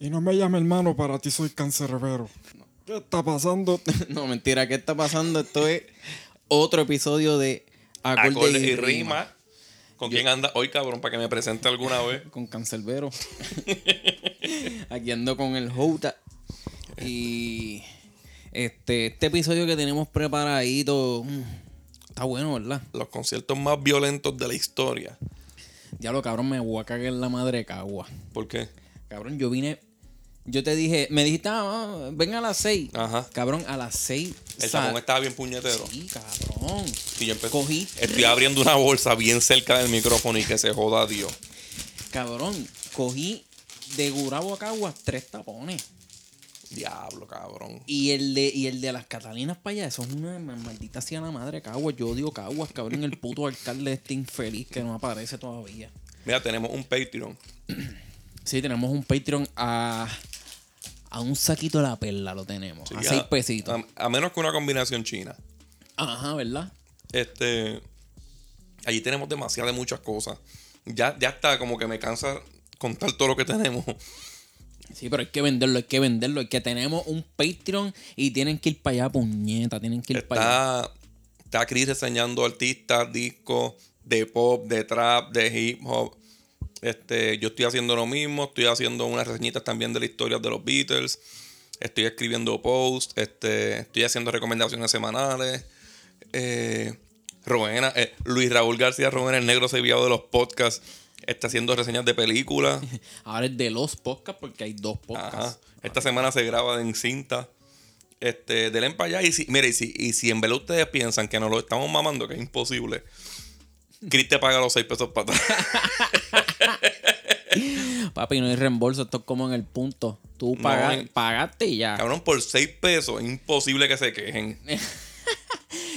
Y no me llame hermano, para ti soy cancerbero. ¿Qué está pasando? No, mentira, ¿qué está pasando? Esto es otro episodio de Acordes, Acordes y rima. ¿Con quién anda hoy, cabrón? Para que me presente alguna vez. Con Cancerbero. Aquí ando con el Jouta. Y este, este episodio que tenemos preparadito mm, está bueno, ¿verdad? Los conciertos más violentos de la historia. Ya lo cabrón, me voy a cagar en la madre de cagua. ¿Por qué? Cabrón, yo vine. Yo te dije, me dijiste, ah, ven a las 6. Ajá. Cabrón, a las 6. El tapón estaba bien puñetero. Sí, cabrón. Y yo empecé. Cogí. Estoy abriendo una bolsa bien cerca del micrófono y que se joda Dios. Cabrón, cogí de Gurabo a Caguas tres tapones. Diablo, cabrón. Y el de, y el de las Catalinas para allá, eso es una ma- maldita sea la madre Caguas. Yo odio Caguas, cabrón. El puto alcalde este infeliz que no aparece todavía. Mira, tenemos un Patreon. Sí, tenemos un Patreon a, a un saquito de la perla, lo tenemos. Sí, a seis pesitos. A, a menos que una combinación china. Ajá, ¿verdad? Este. Allí tenemos demasiadas de muchas cosas. Ya, ya está, como que me cansa contar todo lo que tenemos. Sí, pero hay que venderlo, hay que venderlo. Hay que tenemos un Patreon y tienen que ir para allá, puñeta. Tienen que ir para allá. Está, está Chris reseñando artistas, discos de pop, de trap, de hip hop. Este, yo estoy haciendo lo mismo, estoy haciendo unas reseñitas también de la historia de los Beatles. Estoy escribiendo posts, este, estoy haciendo recomendaciones semanales. Eh, Rowena, eh, Luis Raúl García Rowena, el negro sevillado de los podcasts, está haciendo reseñas de películas. Ahora es de los podcasts porque hay dos Ajá. podcasts. Esta semana se graba en cinta. Este, denle para allá. Y si, mire, y si, y si en verdad ustedes piensan que nos lo estamos mamando, que es imposible, Chris te paga los 6 pesos para atrás. Papi, no hay reembolso, esto es como en el punto. Tú No, paga- en- pagaste y ya. Cabrón, por 6 pesos, es imposible que se quejen.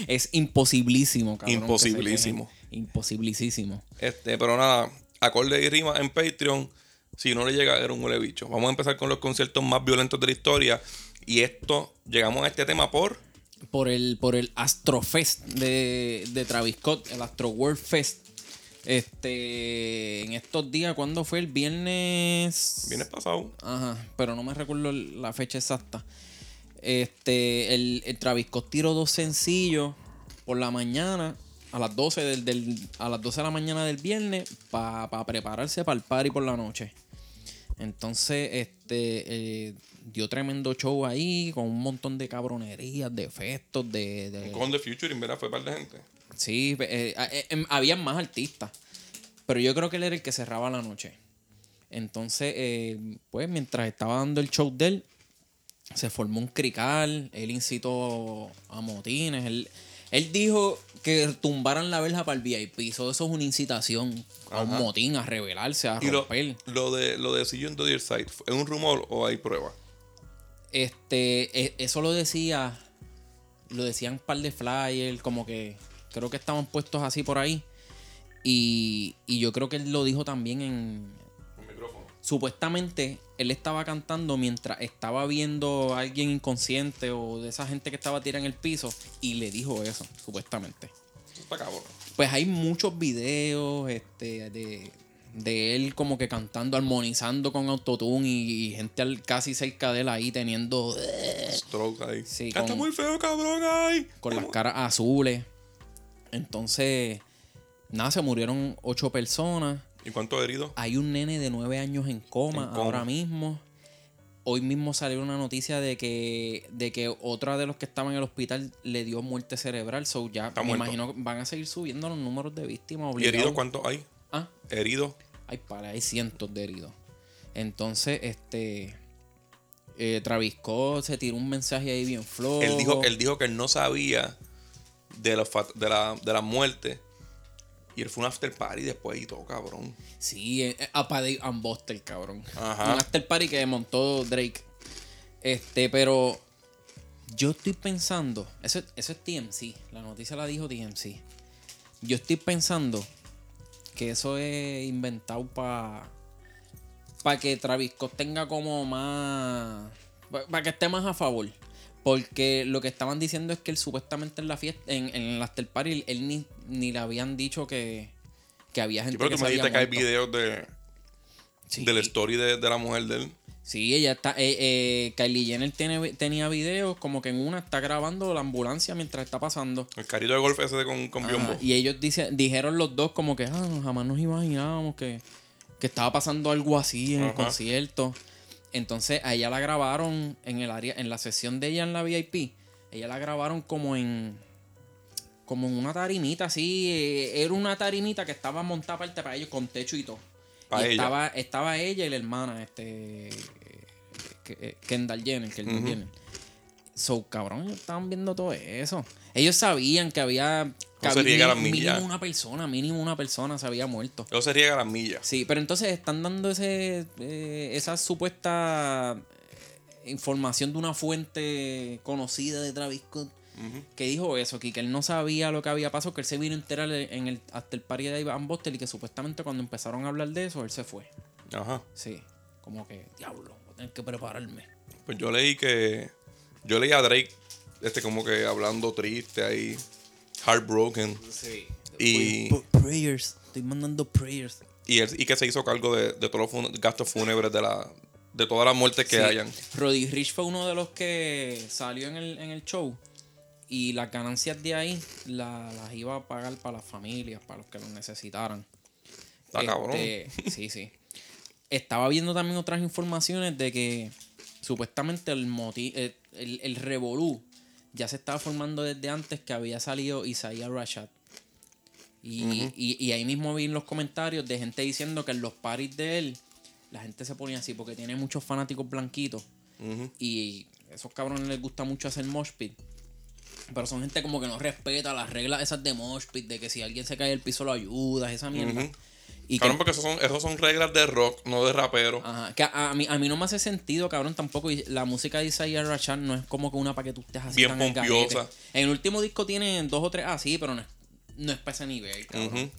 Es imposiblísimo, cabrón. Imposibilísimo. Imposibilísimo. Este, pero nada, acorde y rima en Patreon. Si no le llega, era un huele bicho. Vamos a empezar con los conciertos más violentos de la historia. Y esto, llegamos a este tema por. Por el, por el Astrofest de, de Travis Scott, el Astro World Fest. Este, en estos días, ¿cuándo fue? El viernes. Viernes pasado. Ajá, pero no me recuerdo la fecha exacta. Este, el, el Travis Scott tiró dos sencillos por la mañana, a las 12 del, del- a las 12 de la mañana del viernes, para prepararse para el party por la noche. Entonces, este, eh, dio tremendo show ahí, con un montón de cabronerías, de efectos, de... de- Con The Future, verdad, fue par de gente. Sí, eh, eh, eh, habían más artistas. Pero yo creo que él era el que cerraba la noche. Entonces, eh, pues mientras estaba dando el show de él, se formó un crical. Él incitó a motines. Él, él dijo que tumbaran la verja para el VIP. So, eso es una incitación a un Ajá. motín, a rebelarse, a Y lo, romper. lo de lo de See You on the Other Side, ¿es un rumor o hay pruebas? Este, e- eso lo decía, lo decían un par de flyers, como que creo que estaban puestos así por ahí. Y, y yo creo que él lo dijo también en... Supuestamente él estaba cantando mientras estaba viendo a alguien inconsciente o de esa gente que estaba tirada en el piso y le dijo eso, supuestamente. Está. Pues hay muchos videos este, de, de él como que cantando, armonizando con autotune y, y gente al- casi cerca de él ahí teniendo... Stroke ahí. Sí, con- muy feo, cabrón, con las caras azules. Entonces, nada, se murieron ocho personas. ¿Y cuántos heridos? Hay un nene de nueve años en coma, En coma. ahora mismo. Hoy mismo salió una noticia de que, de que otra de los que estaban en el hospital le dio muerte cerebral. So ya Está me muerto. imagino que van a seguir subiendo los números de víctimas ¿Y heridos cuántos hay? Ah, Heridos. hay para, hay cientos de heridos. Entonces, este. Eh, Travis Scott se tiró un mensaje ahí bien flojo. Él dijo, él dijo que él no sabía de la, de la, de la muerte. Y él fue un after party después y todo, cabrón. Sí, eh, eh, a Paddy and Buster, cabrón. Ajá. Un after party que montó Drake. Este, pero Yo estoy pensando, eso, eso es TMC, la noticia la dijo TMC. Yo estoy pensando que eso es inventado para para que Travis Scott tenga como más para que esté más a favor. Porque lo que estaban diciendo es que él supuestamente en la fiesta, en, en el after party, él ni, ni le habían dicho que, que había gente Sí, pero que tú me dijiste que hay videos de, Sí. de la story de, de la mujer de él. Sí, ella está. Eh, eh, Kylie Jenner tiene, tenía videos como que en una está grabando la ambulancia mientras está pasando. El carrito de golf ese de con, con biombo. y ellos dice- dijeron los dos como que ah, jamás nos imaginábamos que, que estaba pasando algo así en el concierto. Entonces a ella la grabaron en el área, en la sesión de ella en la VIP. Ella la grabaron como en como en una tarimita así. eh, era una tarimita que estaba montada aparte para ellos con techo y todo. Pa' y estaba, estaba ella y la hermana, este que- eh, Kendall Jenner, Kendall Ujú. Jenner. So, cabrón, ellos estaban viendo todo eso. Ellos sabían que había. Que No se había la mínimo una persona, mínimo una persona se había muerto. Luego se riega las millas. Sí, pero entonces están dando ese eh, esa supuesta eh, información de una fuente conocida de Travis Scott que dijo eso, que, que él no sabía lo que había pasado, que él se vino a enterar en el, hasta el party de Ivan Bostel y que supuestamente cuando empezaron a hablar de eso, él se fue. Ajá. Sí, como que, diablo, voy a tener que prepararme. Pues yo leí que. Yo leí a Drake, este como que hablando triste ahí. Heartbroken. Sí. Y- prayers, estoy mandando prayers. Y, él, y que se hizo cargo de, de todos los fun- gastos fúnebres de la. De todas las muertes que Sí. hayan. Roddy Rich fue uno de los que salió en el, en el show. Y las ganancias de ahí la- las iba a pagar para las familias, para los que lo necesitaran. Está cabrón. Este, Sí, sí. Estaba viendo también otras informaciones de que supuestamente el moti el, el, el revolú ya se estaba formando desde antes que había salido Isaiah Rashad. Y, y- y ahí mismo vi en los comentarios de gente diciendo que en los paris de él la gente se ponía así porque tiene muchos fanáticos blanquitos. Y esos cabrones les gusta mucho hacer mosh pit. Pero son gente como que no respeta las reglas esas de mosh pit, de que si alguien se cae al piso lo ayudas, esa mierda. Y que, Cabrón, porque esos son, esos son reglas de rock, no de rapero. ajá, que a, a mí, a mí no me hace sentido, cabrón, tampoco. Y la música de Isaiah Rashad no es como que una para que tú estés así Bien tan pompiosa. En el último disco tiene dos o tres así, pero no es, no es para ese nivel, cabrón.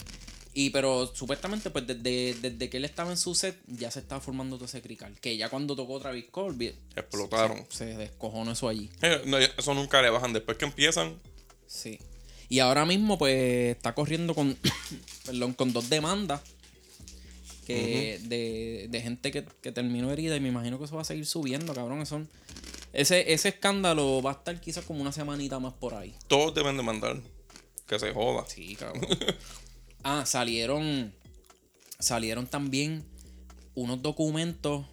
Y pero supuestamente, pues desde, desde que él estaba en su set, ya se estaba formando todo ese crical. Que ya cuando tocó Travis vi- Explotaron. se descojonó eso allí. Eh, no, eso nunca le bajan. Después que empiezan, Sí. Y ahora mismo, pues, está corriendo con, perdón, con dos demandas que de, de gente que, que terminó herida y me imagino que eso va a seguir subiendo, cabrón. Eso, ese, ese escándalo va a estar quizás como una semanita más por ahí. todos deben de mandar. Que se joda. Sí, cabrón. ah, salieron, salieron también unos documentos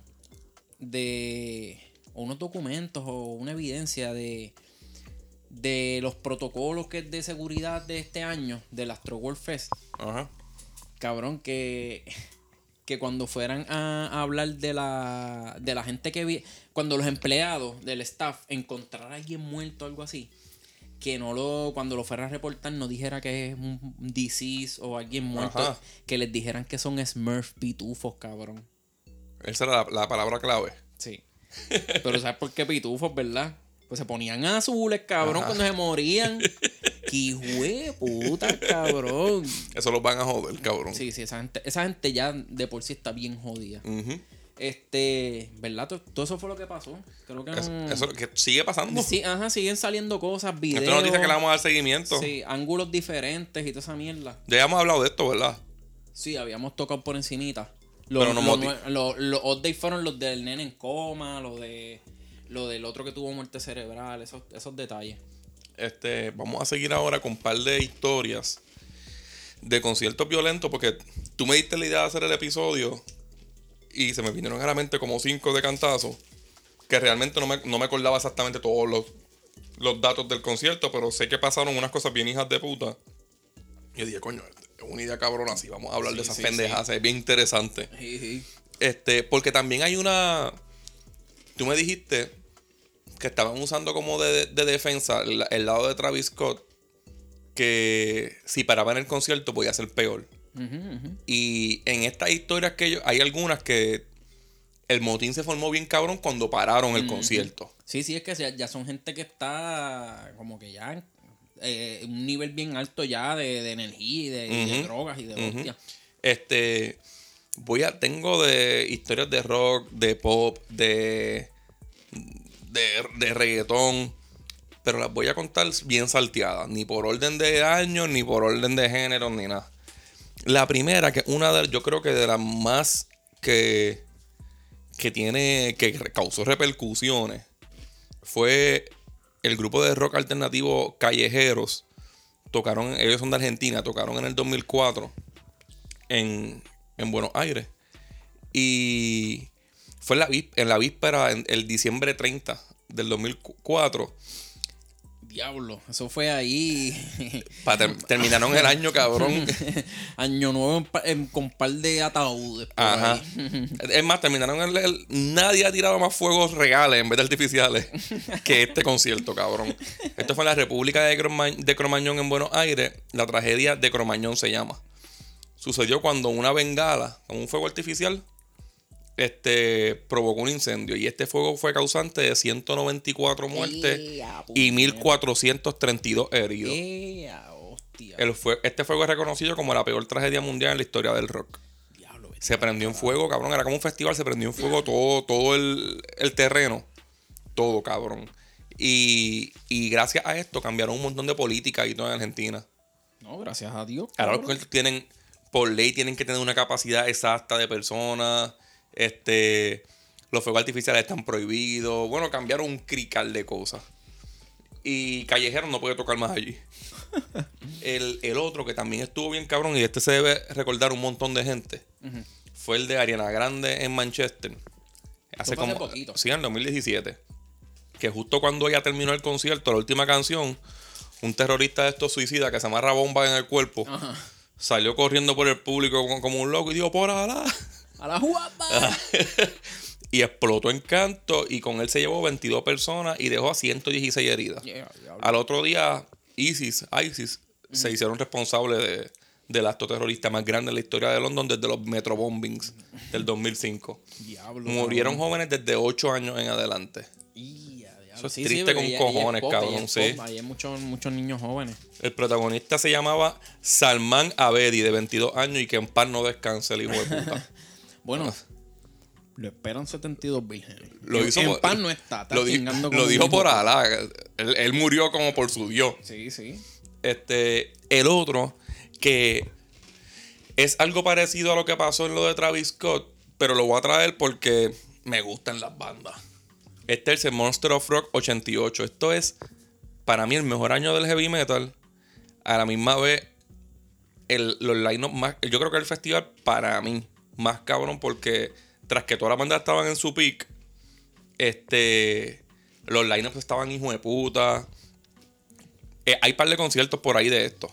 de, unos documentos o una evidencia de, de los protocolos que de seguridad de este año del Astro World Fest. Ajá. Cabrón, que, que cuando fueran a, a hablar de la, de la gente que vi, cuando los empleados del staff encontraran a alguien muerto o algo así, que no lo, cuando lo fueran a reportar, no dijera que es un disease o alguien muerto, Ajá. que les dijeran que son Smurf pitufos, cabrón. Esa era la, la palabra clave. Sí. Pero ¿sabes por qué pitufos, verdad? Pues se ponían azules, cabrón, Ajá. cuando se morían. ¡Qué puta, cabrón! Eso los van a joder, cabrón. Sí, sí, esa gente, esa gente ya de por sí está bien jodida. Ujú. Este, ¿verdad? Todo, todo eso fue lo que pasó. Creo que Eso, no- eso que sigue pasando. Sí, ajá, siguen saliendo cosas, videos. Esto nos dice que le vamos a dar seguimiento. Sí, ángulos diferentes y toda esa mierda. Ya hemos hablado de esto, ¿verdad? Sí, habíamos tocado por encimita. Los, Pero no los, los- los updates fueron los del nene en coma, lo de lo del otro que tuvo muerte cerebral, esos, esos detalles. Este, vamos a seguir ahora con un par de historias de conciertos violentos, porque tú me diste la idea de hacer el episodio y se me vinieron a la mente como cinco de cantazo, que realmente no me, no me acordaba exactamente todos los, los datos del concierto, pero sé que pasaron unas cosas bien hijas de puta. Y yo dije, coño, es una idea cabrona así, vamos a hablar de esas sí, pendejas, es bien interesante. Este, porque también hay una. Tú me dijiste que estaban usando como de, de defensa el, el lado de Travis Scott. Que si paraba en el concierto podía ser peor. Y en estas historias que yo. Hay algunas que. el motín se formó bien cabrón cuando pararon el concierto. Sí, sí, es que ya, son gente que está como que ya en eh, un nivel bien alto ya de, de energía y de, y de drogas y de hostia. Este, voy a, tengo de historias de rock, de pop, de, de, de reggaetón, pero las voy a contar bien salteadas, ni por orden de año, ni por orden de género, ni nada. La primera, que una de, yo creo que de las más que, que tiene, que causó repercusiones, fue el grupo de rock alternativo Callejeros. Tocaron, ellos son de Argentina, tocaron en el 2004 en, en Buenos Aires. Y fue en la, en la víspera, en el diciembre 30 del 2004. Diablo, eso fue ahí. Ter- terminaron el año, cabrón. Año nuevo en en- con par de ataúdes. Ajá. ahí. Es más, terminaron el, el- Nadie ha tirado más fuegos reales en vez de artificiales que este concierto, cabrón. Esto fue en la República de, Croma- de Cromañón en Buenos Aires. La tragedia de Cromañón se llama. Sucedió cuando una bengala con un fuego artificial este, provocó un incendio. Y este fuego fue causante de 194 muertes Ea, y puñeta. 1432 heridos. Ea. El fue- este fuego es reconocido como la peor tragedia mundial en la historia del rock. Diablo. Se prendió en fuego, cabrón. Era como un festival, se prendió en fuego todo, todo el, el terreno. Todo, cabrón. Y, y gracias a esto cambiaron un montón de políticas y todo en Argentina. No, gracias a Dios. Ahora los cabrón. conciertos tienen, por ley, tienen que tener una capacidad exacta de personas. Este, los fuegos artificiales están prohibidos. Bueno, cambiaron un crical de cosas. Y Callejero no puede tocar más allí. el, el otro que también estuvo bien cabrón, y este se debe recordar un montón de gente, fue el de Ariana Grande en Manchester. Hace como. poquito. Sí, en el 2017. Que justo cuando ella terminó el concierto, la última canción, un terrorista de estos suicidas que se amarra bomba en el cuerpo, salió corriendo por el público como, como un loco y dijo, por Alá. A la guapa. y explotó en canto y con él se llevó 22 personas y dejó a 116 heridas. Yeah. Al otro día, ISIS, ISIS se hicieron responsables de- del acto terrorista más grande en la historia de London desde los metro bombings del 2005. Diablo. Murieron jóvenes desde 8 años en adelante. Eso es Sí, triste porque con cojones, es pop, cabrón, es sí. hay muchos, muchos niños jóvenes. El protagonista se llamaba Salman Abedi, de 22 años, y que en paz no descanse el hijo de puta. Bueno, lo esperan 72 vírgenes. Lo hizo en por- paz no está. está lo, di- dijo por Alá. Él, él murió como por su Dios. Sí, sí. Este, el otro, que es algo parecido a lo que pasó en lo de Travis Scott, pero lo voy a traer porque me gustan las bandas. Este es el Monster of Rock 88. Esto es, para mí, el mejor año del heavy metal. A la misma vez, el, los line más. Yo creo que el festival, para mí, más cabrón, porque tras que todas las bandas estaban en su peak, este. Los lineups estaban hijo de puta. Eh, hay par de conciertos por ahí de esto.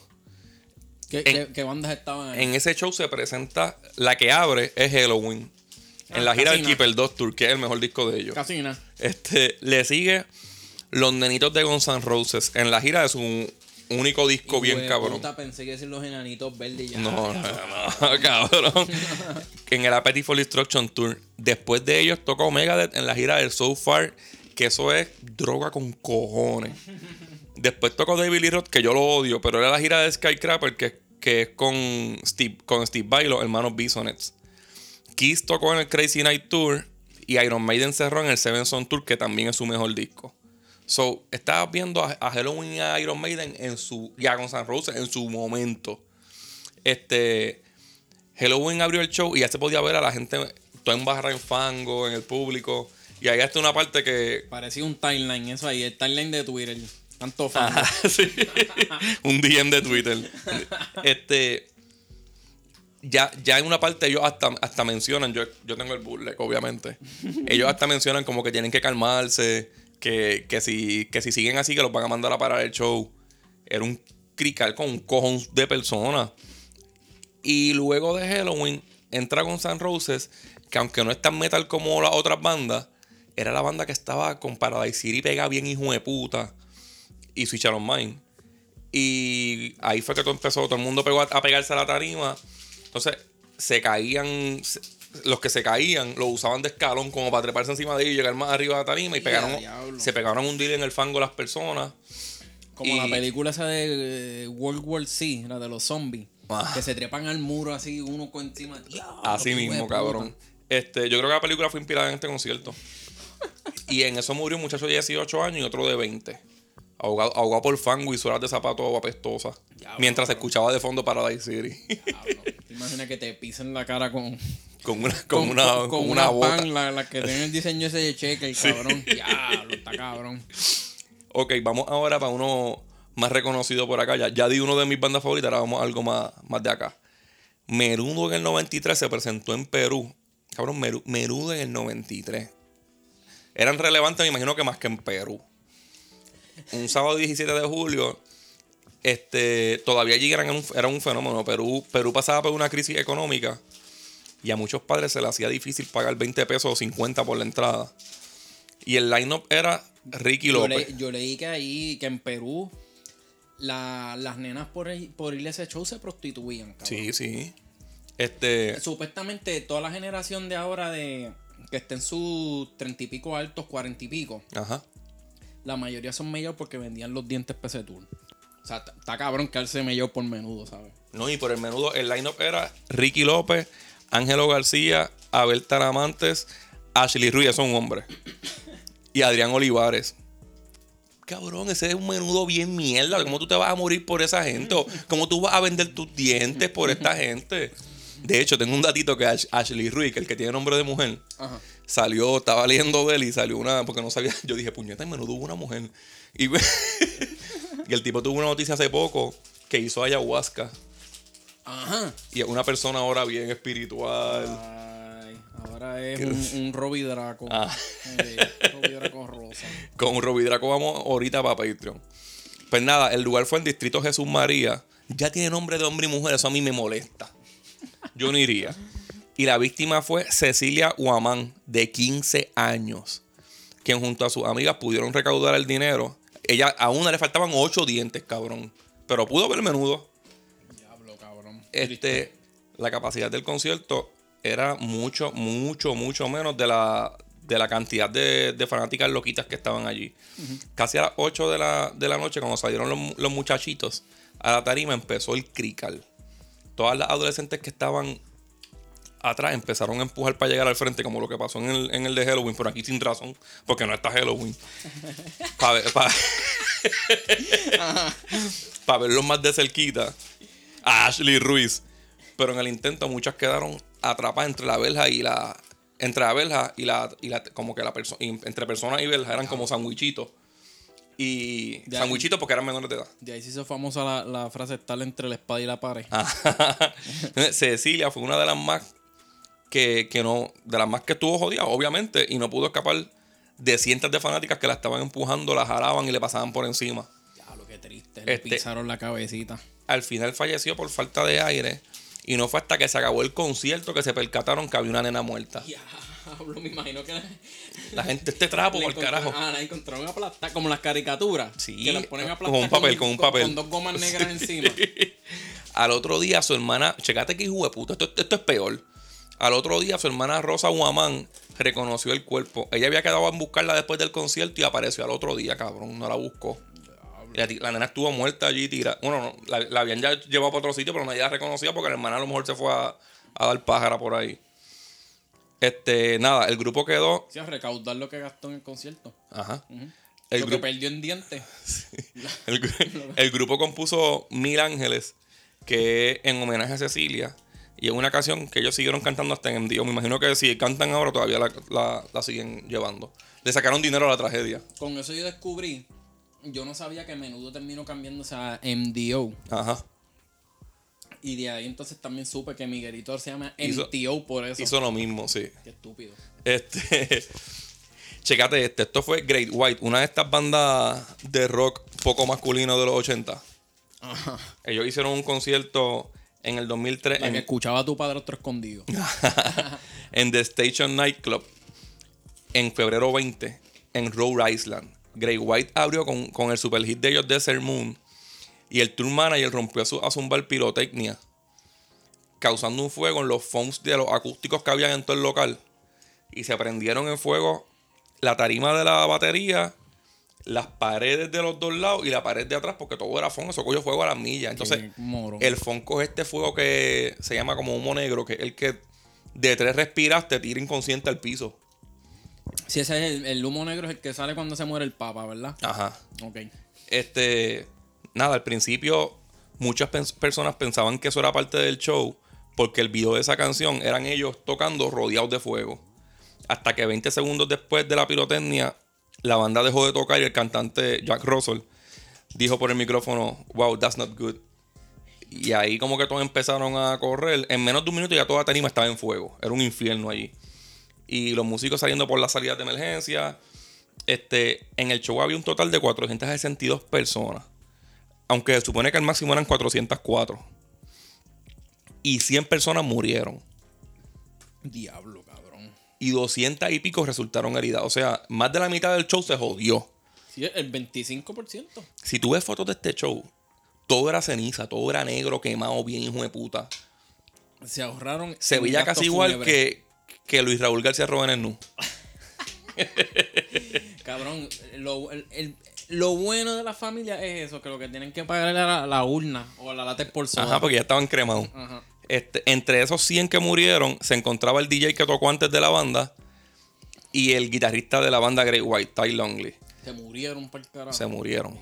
¿Qué, En- qué- qué bandas estaban ahí? En ese show se presenta. La que abre es Halloween. Ah, en la gira del. Keeper 2 Tour, que es el mejor disco de ellos. Casi nada. Este, le sigue Los Nenitos de Guns N' Roses. En la gira de su único disco bien cabrón. pensé que decir los enanitos verdes ya. No, no, no, cabrón. en el Appetite for Destruction Tour. Después de ellos toca Megadeth en la gira del So Far, que eso es droga con cojones. Después tocó David Lee Roth, que yo lo odio, pero era la gira de Skycrapper, que, que es con Steve, con Steve Vai, los hermanos Bisonets. Kiss tocó en el Crazy Night Tour y Iron Maiden cerró en el Seven Son Tour, que también es su mejor disco. So, estabas viendo a, a Halloween y a Iron Maiden en su. y a Guns N' Roses en su momento. Este. Halloween abrió el show y ya se podía ver a la gente toda en barra en fango, en el público. Y ahí hasta una parte que. Parecía un timeline, eso ahí, el timeline de Twitter. Tanto fan. Sí. un DM de Twitter. Este. Ya, ya en una parte ellos hasta, hasta mencionan, yo, yo tengo el bootleg, obviamente. Ellos hasta mencionan como que tienen que calmarse, que, que, si, que si siguen así que los van a mandar a parar el show. Era un crical con un cojón de personas. Y luego de Halloween entra con San Roses, que aunque no es tan metal como las otras bandas, era la banda que estaba con Paradise City pega bien hijo de puta y Switch on Mine. Y ahí fue que todo empezó, todo el mundo pegó a, pegarse a la tarima. Entonces, se caían, los que se caían lo usaban de escalón como para treparse encima de ellos y llegar más arriba de la tarima y pegaron, se pegaron un deal en el fango las personas. Como Y- la película esa de eh, World War C, la de los zombies. Ah. Que se trepan al muro así, uno con encima. Así mismo, cabrón. Este, yo creo que la película fue inspirada en este concierto. y en eso murió un muchacho de 18 años y otro de 20. Ahogado, ahogado por fango y suelas de zapatos apestosas. Diablo, mientras se escuchaba de fondo Paradise City. Diablo. ¿Te imaginas que te pisen la cara con, con una, con una, con, con con una bota. pan, la, la que tiene el diseño ese de cheque, el cabrón. Diablo, está cabrón. Ok, vamos ahora para uno más reconocido por acá. Ya, ya di uno de mis bandas favoritas, ahora vamos a algo más, más de acá. Merudo en el 93 se presentó en Perú. Cabrón, Meru- Merudo en el 93. Eran relevantes, me imagino que más que en Perú. Un sábado 17 de julio, este, todavía allí eran un, era un fenómeno. Perú, Perú pasaba por una crisis económica y a muchos padres se les hacía difícil pagar 20 pesos o 50 por la entrada. Y el line-up era Ricky Yo, López. le- yo leí que ahí, que en Perú, la- las nenas por, por ir a ese show se prostituían, cabrón. Sí, sí. Este. Supuestamente toda la generación de ahora de que está en sus treinta y pico altos, cuarenta y pico, Ajá. la mayoría son mayor porque vendían los dientes PC Tour. O sea, está- cabrón que se mayor por menudo, ¿sabes? No, y por el menudo, el line-up era Ricky López, Ángelo García, Abel Taramantes, Ashley Ruiz, eso es un hombre. Y Adrián Olivares. Cabrón, ese es un menudo bien mierda. ¿Cómo tú te vas a morir por esa gente? ¿O ¿Cómo tú vas a vender tus dientes por esta gente? De hecho, tengo un datito que Ash- Ashley Ruiz, que el que tiene nombre de mujer, Ajá. salió, estaba leyendo de él y salió una, porque no sabía, yo dije, puñeta, en menudo hubo una mujer. Y, y el tipo tuvo una noticia hace poco que hizo ayahuasca. Ajá. Y es una persona ahora bien espiritual. Ay, ahora es un, un Robbie Draco. Ah. Eh, Robbie Draco rosa. Con Robbie Draco vamos ahorita para Patreon. Pues nada, el lugar fue el distrito Jesús María. Ya tiene nombre de hombre y mujer, eso a mí me molesta. Yo no iría. Y la víctima fue Cecilia Huamán, de 15 años, quien junto a sus amigas pudieron recaudar el dinero. Ella, a una le faltaban 8 dientes, cabrón. Pero pudo ver menudo. Diablo, cabrón. Este, la capacidad del concierto era mucho, mucho, mucho menos de la, de la cantidad de, de fanáticas loquitas que estaban allí. Casi a las 8 de la, de la noche, cuando salieron los, los muchachitos a la tarima, empezó el crical. Todas las adolescentes que estaban atrás empezaron a empujar para llegar al frente, como lo que pasó en el, en el de Halloween, pero aquí sin razón, porque no está Halloween. Para verlos más de cerquita a Ashley Ruiz. Pero en el intento muchas quedaron atrapadas entre la verja y la. Entre la verja y la. Y la como que la persona. Entre personas y verja eran como sandwichitos. Y. Sandwichitos porque eran menores de edad. De ahí se hizo famosa la, la frase estar entre la espada y la pared. Ah. Cecilia fue una de las más que, que no. De las más que estuvo jodida, obviamente. Y no pudo escapar de cientos de fanáticas que la estaban empujando, la jalaban y le pasaban por encima. Diablo, qué triste. Le Este- pisaron la cabecita. al final falleció por falta de aire. Y no fue hasta que se acabó el concierto que se percataron que había una nena muerta. Diablo, me imagino que la, La gente, este trapo, por carajo. Ah, la encontraron aplastada, como las caricaturas. Sí, Que las ponen con un papel, con un papel. Con dos gomas negras encima. Al otro día, su hermana, checate que hijo de puta, esto, esto es peor. Al otro día, su hermana Rosa Guamán reconoció el cuerpo. Ella había quedado en buscarla después del concierto y apareció al otro día, cabrón. No la buscó. La, nena estuvo muerta allí, tira. Bueno, no, la, la habían ya llevado para otro sitio, pero nadie la reconocía porque la hermana a lo mejor se fue a, a dar pájara por ahí. Este, nada, el grupo quedó. Sí, a recaudar lo que gastó en el concierto. Ajá. El lo grupo. que perdió en dientes. El, gru- el grupo compuso Mil Ángeles, que en homenaje a Cecilia. Y es una canción que ellos siguieron cantando hasta en día. Me imagino que si cantan ahora todavía la, la- la siguen llevando. Le sacaron dinero a la tragedia. Con eso yo descubrí. Yo no sabía que menudo terminó cambiándose a MDO. Ajá. Y de ahí entonces también supe que Miguelito se llama Hizo- MTO por eso. Hizo lo mismo, sí. Qué estúpido. Este. Checate este. Esto fue Great White, una de estas bandas de rock poco masculino de los 80. Ajá. Ellos hicieron un concierto en el 2003 La que en, escuchaba a tu padre otro escondido. en The Station Nightclub en febrero 20 en Rhode Island. Grey White abrió con, con el super hit de ellos Desert Moon y el tour manager rompió a, su, a zumbar pirotecnia. causando un fuego en los phones de los acústicos que habían en todo el local. Y se prendieron en fuego la tarima de la batería, las paredes de los dos lados y la pared de atrás, porque todo era phone, eso cogió fuego a las millas. Entonces, el phone coge este fuego que se llama como humo negro, que es el que de tres respiras te tira inconsciente al piso. Sí, ese es el, el humo negro, es el que sale cuando se muere el papa, ¿verdad? Ajá. Ok. Este, nada, al principio muchas pens- personas pensaban que eso era parte del show porque el video de esa canción eran ellos tocando rodeados de fuego. Hasta que 20 segundos después de la pirotecnia, la banda dejó de tocar y el cantante Jack Russell dijo por el micrófono, wow, that's not good. Y ahí como que todos empezaron a correr. En menos de un minuto ya toda la tarima estaba en fuego. Era un infierno allí. Y los músicos saliendo por las salidas de emergencia. Este, en el show había un total de 462 personas. Aunque se supone que el máximo eran 404. Y 100 personas murieron. Diablo. Y 200 y pico resultaron heridas. O sea, más de la mitad del show se jodió. Sí, el 25%. Si tú ves fotos de este show, todo era ceniza, todo era negro, quemado, bien hijo de puta. Se ahorraron. Se veía casi igual que, que Luis Raúl García Roben en Nu. Cabrón, lo, el- el- lo bueno de la familia es eso, que lo que tienen que pagar es la, la urna o la lata por soda. Ajá, porque ya estaban cremados. Ajá. Este, entre esos 100 que murieron, se encontraba el DJ que tocó antes de la banda y el guitarrista de la banda Great White, Ty Longley. Se murieron por carajo. Se murieron.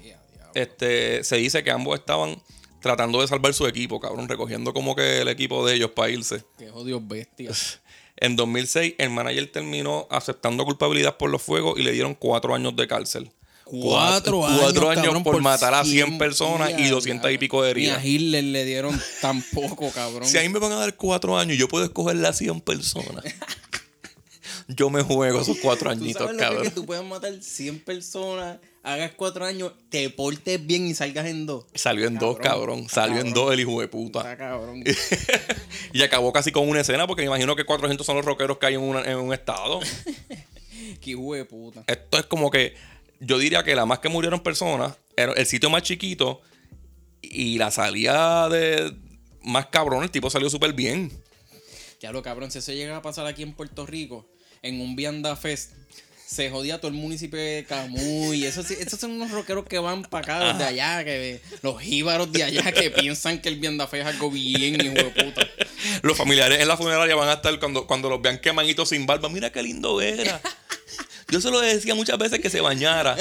Este, se dice que ambos estaban tratando de salvar su equipo, cabrón, recogiendo como que el equipo de ellos para irse. Qué jodidos bestias. En 2006, el manager terminó aceptando culpabilidad por los fuegos y le dieron cuatro años de cárcel. Cuatro Cuatro años, cabrón, por, por matar a 100 cien personas y días, 200 y pico de Ni a heridas. Hitler le dieron tan poco, cabrón. Si a mí me van a dar cuatro años, yo puedo escoger las 100 personas. yo me juego esos cuatro ¿Tú añitos, sabes lo que es cabrón. que tú puedes matar 100 personas, hagas cuatro años, te portes bien y salgas en dos? Salió en dos, Cabrón, cabrón. Salió en dos el hijo de puta. Está cabrón. Y acabó casi con una escena, porque me imagino que 400 son los rockeros que hay en, una- en un estado. Qué hijo de puta. Esto es como que yo diría que la más que murieron personas era el sitio más chiquito y la salida de más cabrón, el tipo salió súper bien. Ya lo cabrón, si eso llega a pasar aquí en Puerto Rico, en un Vianda Fest, se jodía todo el municipio de Camuy. Esos, son unos rockeros que van para acá, desde allá, que los jíbaros de allá que piensan que el Vianda Fest es algo bien, hijo de puta. Los familiares en la funeraria van a estar cuando, cuando los vean quemanitos sin barba. Mira qué lindo era. Yo se lo decía muchas veces que se bañara.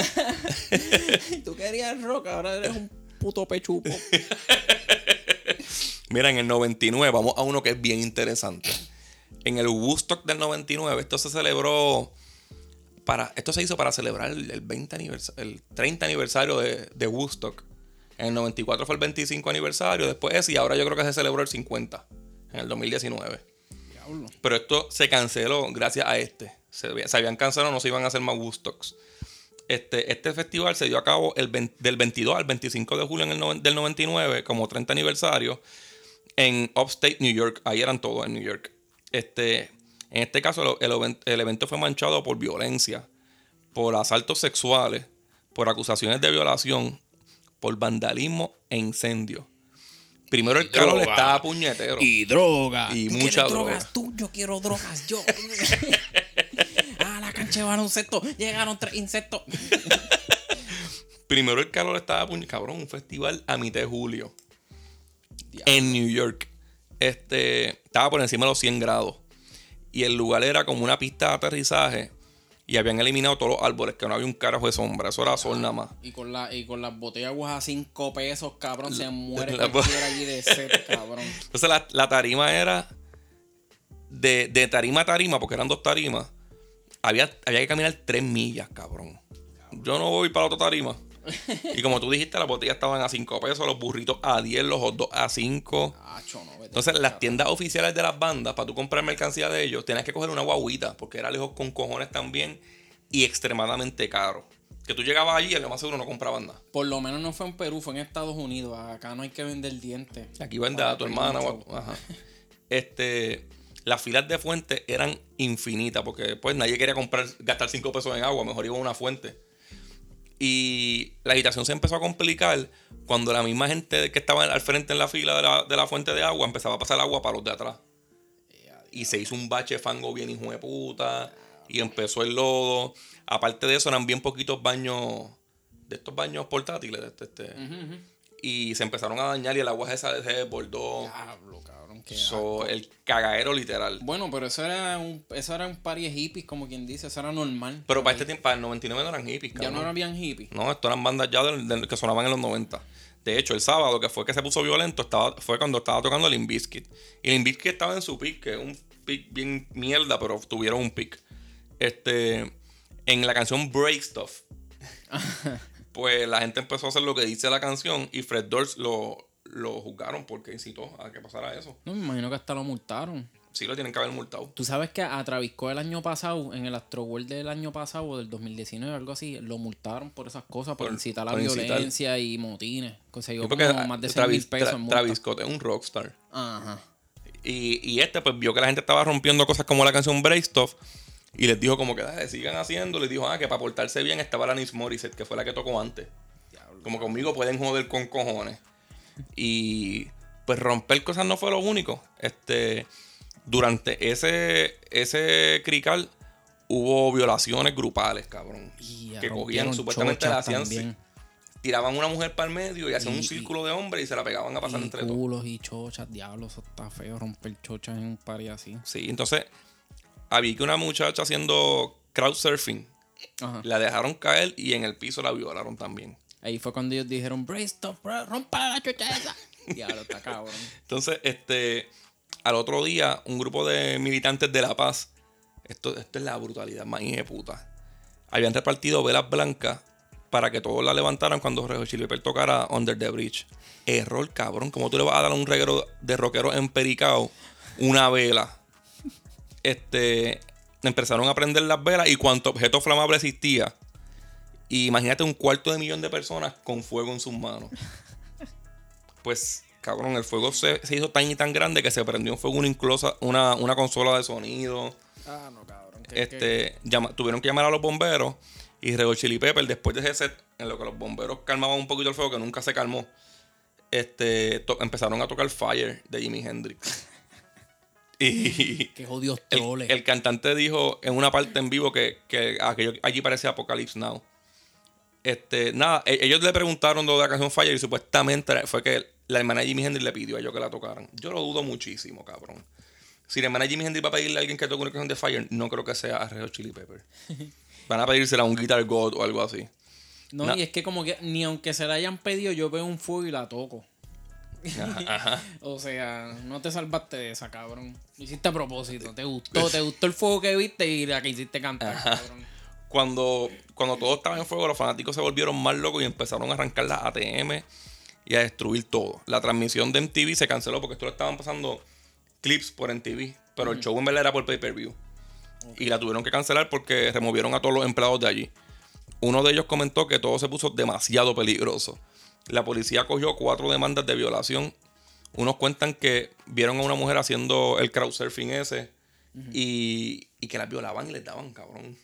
Tú querías rock, ahora eres un puto pechupo. Mira, en el 99, vamos a uno que es bien interesante. En el Woodstock del 99, esto se celebró para. Esto se hizo para celebrar el, el 20 aniversario, el 30 aniversario de, de Woodstock. En el 94 fue el 25 aniversario, después ese, y ahora yo creo que se celebró el 50, en el 2019. Diablo. Pero esto se canceló gracias a este. Se, había- se habían cancelado, no se iban a hacer más Woodstocks. Este, este festival se dio a cabo el 20 del 22 al 25 de julio en el del 99, como 30 aniversario, en Upstate New York. Ahí eran todos en New York. Este, en este caso, el, el even- el evento fue manchado por violencia, por asaltos sexuales, por acusaciones de violación, por vandalismo e incendio. Primero el calor droga. estaba puñetero. Y droga. Y ¿Tú mucha quieres droga. drogas tú, yo quiero drogas yo. de baloncesto. Llegaron tres insectos. Primero el calor estaba puñ... Cabrón, un festival a mitad de julio. En New York. Este. Estaba por encima de los 100 grados. Y el lugar era como una pista de aterrizaje. Y habían eliminado todos los árboles, que no había un carajo de sombra. Eso era sol nada más. Y con, la, y con las botellas aguas a 5 pesos, cabrón, se muere la- cualquiera allí de sed, cabrón. Entonces la, la tarima era. De, de tarima a tarima, porque eran dos tarimas. Había, había que caminar tres millas, cabrón. Yo no voy para la otra tarima. Y como tú dijiste, las botellas estaban a 5 pesos, los burritos a 10, los hot dogs a 5. Acho, no, vete Entonces, las tiendas oficiales de las bandas, para tú comprar mercancía de ellos, tenías que coger una guaguita, porque era lejos con cojones también y extremadamente caro. Que tú llegabas allí y lo más seguro no compraban nada. Por lo menos no fue en Perú, fue en Estados Unidos. Acá no hay que vender dientes. Aquí vende a tu hermana. ajá. Este, las filas de fuentes eran infinitas, porque pues nadie quería comprar, gastar 5 pesos en agua, mejor iba a una fuente. Y la agitación se empezó a complicar cuando la misma gente que estaba al frente en la fila de la, de la fuente de agua empezaba a pasar agua para los de atrás. Y se hizo un bache de fango bien hijo de puta. Y empezó el lodo. Aparte de eso, eran bien poquitos baños. De estos baños portátiles. Este, este. Y se empezaron a dañar y el agua se, se desbordó. Diablo, cabrón. Qué So, el cagadero literal. Bueno, pero eso era un, eso era un party de hippies, como quien dice, eso era normal. Pero para este tiempo, para el 99 no eran hippies, ya cabrón. no habían hippies. No, esto eran bandas ya del- del- que sonaban en los 90. De hecho, el sábado, que fue que se puso violento, estaba, fue cuando estaba tocando Limp Bizkit. Y Limp Bizkit estaba en su pick, que es un pick bien mierda, pero tuvieron un pick. Este, en la canción Break Stuff, pues la gente empezó a hacer lo que dice la canción y Fred Durst lo, lo juzgaron porque incitó a que pasara eso. No, me imagino que hasta lo multaron. Sí lo tienen que haber multado. Tú sabes que a Travis Scott el año pasado, en el Astro World del año pasado, del 2019 o algo así, lo multaron por esas cosas, por, Por- incitar a la incitar. violencia y motines. Consiguió como más de 6 Travis, mil pesos Tra- en multa. Travis Scott es un rockstar. Ajá. Y, y este pues vio que la gente estaba rompiendo cosas como la canción Break Stuff y les dijo como que "Dale, sigan haciendo. Les dijo, ah, que para portarse bien estaba Alanis Morissette, que fue la que tocó antes. Como conmigo pueden joder con cojones. Y pues romper cosas no fue lo único. Este, durante ese, ese crical hubo violaciones grupales, cabrón. Y que cogían, supuestamente la también. tiraban una mujer para el medio y hacían Y- un círculo de hombres y se la pegaban a pasar Y entre todos. culos y chochas, diablo, eso está feo, romper chochas en un party así. Sí, entonces había que una muchacha haciendo crowdsurfing. Ajá. La dejaron caer y en el piso la violaron también. Ahí fue cuando ellos dijeron, bro, rompa la chocha esa. diablo, está cabrón. Entonces, este, al otro día, un grupo de militantes de La Paz, esto, esto es la brutalidad más de puta, habían repartido velas blancas para que todos la levantaran cuando Red Hot Chili Peppers tocara Under the Bridge. Error, cabrón. ¿Cómo tú le vas a dar a un reguero de rockero empericado una vela? Este, empezaron a prender las velas y cuanto objeto flamable existía. Y imagínate un cuarto de millón de personas con fuego en sus manos. Pues, cabrón, el fuego se, se hizo tan y tan grande que se prendió en fuego una, una, una consola de sonido. Ah, no, cabrón. Este, llama- tuvieron que llamar a los bomberos y Red Chili Pepper después de ese set, en lo que los bomberos calmaban un poquito el fuego, que nunca se calmó, este, to- empezaron a tocar Fire de Jimi Hendrix. y Qué jodidos troles. el cantante dijo en una parte en vivo que, que aquello allí parece Apocalypse Now. Este, nada, e- ellos le preguntaron de la canción Fire y supuestamente fue que la hermana de Jimi Hendrix le pidió a ellos que la tocaran. Yo lo dudo muchísimo, cabrón. Si la hermana de Jimi Hendrix va a pedirle a alguien que toque una canción de Fire, no creo que sea a Red Hot Chili Pepper. Van a pedírsela a un Guitar God o algo así. No, y es que como que ni aunque se la hayan pedido, yo veo un fuego y la toco. o sea, no te salvaste de esa, cabrón. Hiciste a propósito, te gustó, te gustó el fuego que viste y la que hiciste cantar, cabrón. Cuando, cuando todo estaba en fuego, los fanáticos se volvieron más locos y empezaron a arrancar las ATM y a destruir todo. La transmisión de MTV se canceló porque esto lo estaban pasando clips por MTV, pero el show en verdad era por pay-per-view. Y la tuvieron que cancelar porque removieron a todos los empleados de allí. Uno de ellos comentó que todo se puso demasiado peligroso. La policía cogió cuatro demandas de violación. Unos cuentan que vieron a una mujer haciendo el crowdsurfing ese y, y que las violaban y les daban, cabrón.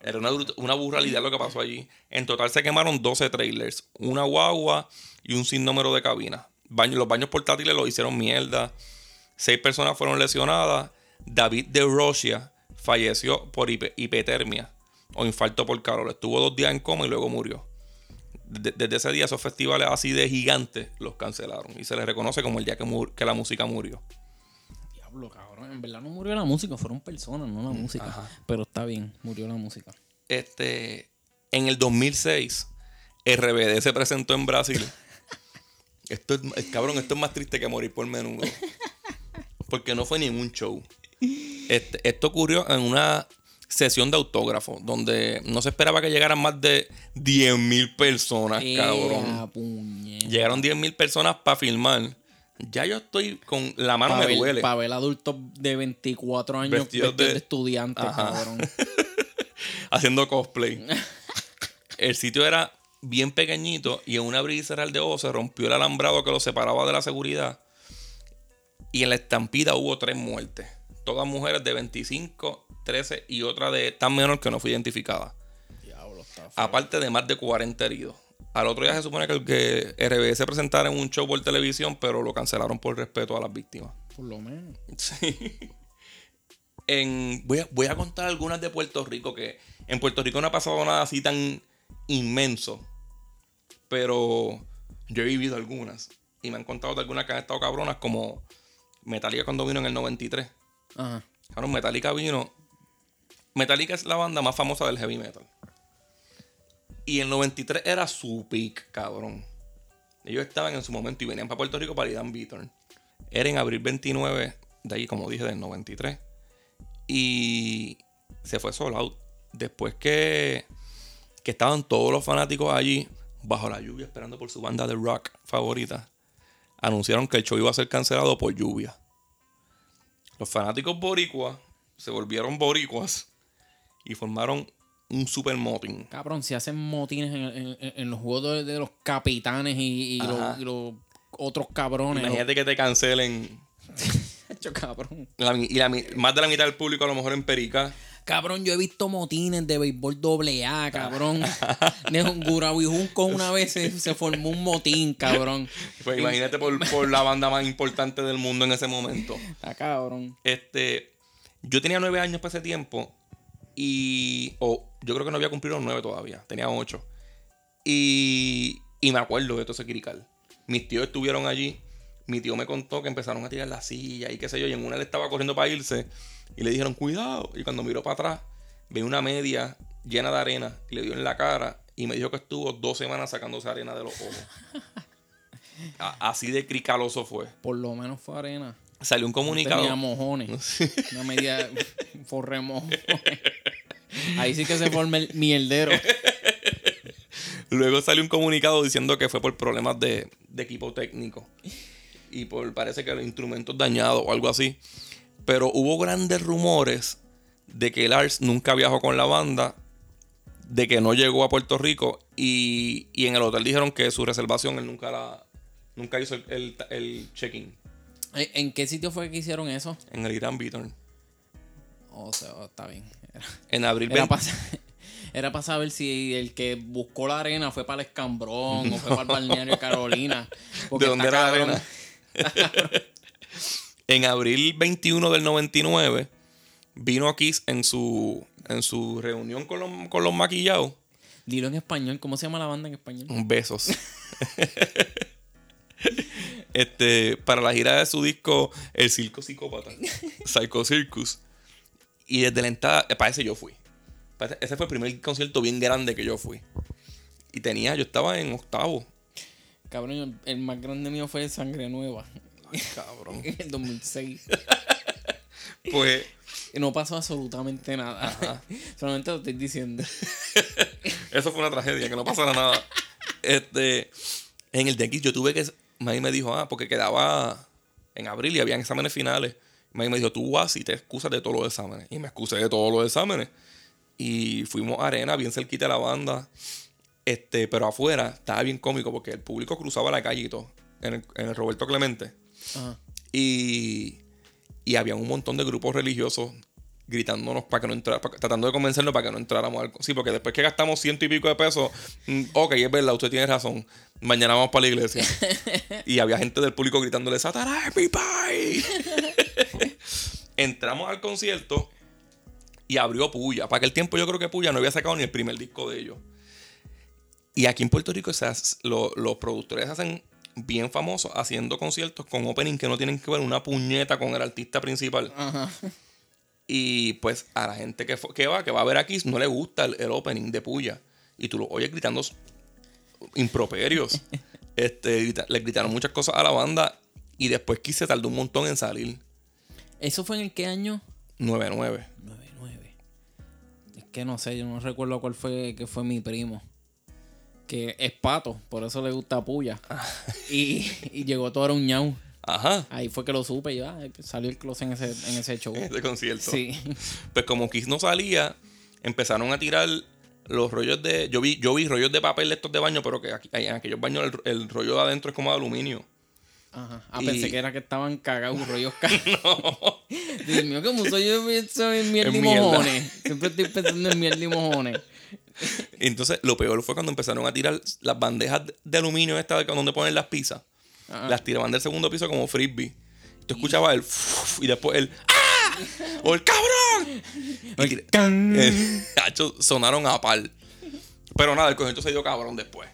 Era una, una burralidad lo que pasó allí. En total se quemaron 12 trailers, una guagua y un sinnúmero de cabinas. Baño- los baños portátiles los hicieron mierda. Seis personas fueron lesionadas. David de Rosia falleció por hipotermia o infarto por calor. Estuvo dos días en coma y luego murió. De- desde ese día esos festivales así de gigantes los cancelaron y se les reconoce como el día que, que la música murió. Diablo, cabrón. En verdad no murió la música, fueron personas, no la música. Pero está bien, murió la música. Este, en el 2006, RBD se presentó en Brasil. Esto es, eh, cabrón, esto es más triste que morir por menudo. Porque no fue ningún show. Este, esto ocurrió en una sesión de autógrafo, donde no se esperaba que llegaran más de 10.000 personas, cabrón. Llegaron 10.000 personas para filmar. Ya yo estoy con la mano Para me ver, duele. pa' ver adultos de 24 años Vestidos vestidos de, de- estudiantes, Ajá. cabrón. haciendo cosplay. El sitio era bien pequeñito y en una abrir y cerrar de ojos se rompió el alambrado que lo separaba de la seguridad. Y en la estampida hubo tres muertes. Todas mujeres de 25, 13 y otra de tan menor que no fue identificada. Diablo, está. Aparte de más de 40 heridos. Al otro día se supone que, que RBD se presentara en un show por televisión, pero lo cancelaron por respeto a las víctimas. Por lo menos. Sí. En, voy, a, voy a contar algunas de Puerto Rico que en Puerto Rico no ha pasado nada así tan inmenso. Pero yo he vivido algunas. Y me han contado de algunas que han estado cabronas como Metallica cuando vino en el 93. Ajá. Claro, Metallica vino. Metallica es la banda más famosa del heavy metal. Y el 93 era su peak, cabrón. Ellos estaban en su momento y venían para Puerto Rico para ir a Beaturn. Era en abril 29, de ahí, como dije, del 93. Y se fue solo out. Después que, que estaban todos los fanáticos allí, bajo la lluvia, esperando por su banda de rock favorita, anunciaron que el show iba a ser cancelado por lluvia. Los fanáticos boricuas se volvieron boricuas y formaron un super motín. Cabrón, si hacen motines en, en- en- en los juegos de, de los capitanes y, y los, y los otros cabrones. Imagínate que te cancelen Hecho, cabrón. la y la más de la mitad del público a lo mejor en Perica. Cabrón, yo he visto motines de béisbol doble A, cabrón. De un Gurabijunco una vez se, se formó un motín, cabrón. Pues imagínate por, por la banda más importante del mundo en ese momento. Está cabrón. Este, yo tenía nueve años para ese tiempo y, o yo creo que no había cumplido los nueve todavía, tenía ocho. Y, y me acuerdo de todo ese crical. Mis tíos estuvieron allí, mi tío me contó que empezaron a tirar la silla y qué sé yo, y en una él estaba corriendo para irse y le dijeron cuidado. Y cuando miró para atrás, ve una media llena de arena y le dio en la cara y me dijo que estuvo dos semanas sacándose arena de los ojos. Así de cricaloso fue. Por lo menos fue arena. Salió un comunicado. Tenía mojones. Una media forre mojones. Ahí sí que se forma el mierdero. Luego salió un comunicado diciendo que fue por problemas de, de equipo técnico. Y por parece que los instrumentos dañados o algo así. Pero hubo grandes rumores de que Lars nunca viajó con la banda, de que no llegó a Puerto Rico y, y en el hotel dijeron que su reservación él nunca la nunca hizo el, el- el check-in ¿En qué sitio fue que hicieron eso? en el Irán Beaton. O sea, está bien. Era, En abril era 20 para saber si el que buscó la arena fue para el Escambrón o fue para el balneario Carolina. Porque ¿De dónde era la arena? en abril 21 del 99 vino Kiss en su, en su reunión con los, con los maquillados. Dilo en español. ¿Cómo se llama la banda en español? Besos. este, para la gira de su disco El Circo Psicópata, Psycho Circus. Y desde la entrada, eh, para ese yo fui. Ese- fue el primer concierto bien grande que yo fui. Y tenía, yo estaba en octavo. Cabrón, el más grande mío fue Sangre Nueva. Cabrón. En el 2006. Pues Y no pasó absolutamente nada. Solamente lo estoy diciendo. Eso fue una tragedia, que no pasara nada. Este, en el de X yo tuve que. Maggie me dijo, ah, porque quedaba en abril y habían exámenes finales. Me dijo, tú vas y te excusas de todos los exámenes. Y me excusé de todos los exámenes. Y fuimos a arena, bien cerquita de la banda. Este, pero afuera estaba bien cómico porque el público cruzaba la calle y todo. En el, en el Roberto Clemente. Ajá. Y, y había un montón de grupos religiosos gritándonos para que no entrara, tratando de convencernos para que no entráramos al... Sí, porque después que gastamos ciento y pico de pesos, mm, ok, es verdad, usted tiene razón, mañana vamos para la iglesia. y había gente del público gritándole, Satanás, mi pai. Entramos al concierto y abrió Puya. Para aquel tiempo yo creo que Puya no había sacado ni el primer disco de ellos. Y aquí en Puerto Rico lo- los productores hacen bien famosos haciendo conciertos con opening que no tienen que ver una puñeta con el artista principal. Ajá. Y pues a la gente que, va, que va a ver aquí, no le gusta el, el opening de Puya. Y tú lo oyes gritando improperios. este, le gritaron muchas cosas a la banda. Y después quise tardó un montón en salir. ¿Eso fue en el qué año? 9-9. 99. Es que no sé, yo no recuerdo cuál fue que fue mi primo. Que es pato, por eso le gusta puya. y, y llegó todo era un ñau. Ajá. Ahí fue que lo supe y ah, salió el closet en ese, en ese show. Ese concierto. Sí. Pues como Kiss no salía, empezaron a tirar los rollos de. Yo vi, yo vi rollos de papel de estos de baño, pero que aquí, en aquellos baños el, el rollo de adentro es como de aluminio. Ajá. Ah, Y- pensé que era que estaban cagados, rollos cagados. Dios mío, como soy yo pienso en mierda y En mojones. Siempre estoy pensando en mierda y mojones. Entonces lo peor fue cuando empezaron a tirar las bandejas de aluminio estas de donde ponen las pizzas. Ajá. Las tiraban del segundo piso como frisbee. Tú escuchabas el y después el ¡Ah! ¡O el cabrón! Y tira- eh, hacho, sonaron a par. Pero nada, el concierto se dio cabrón después.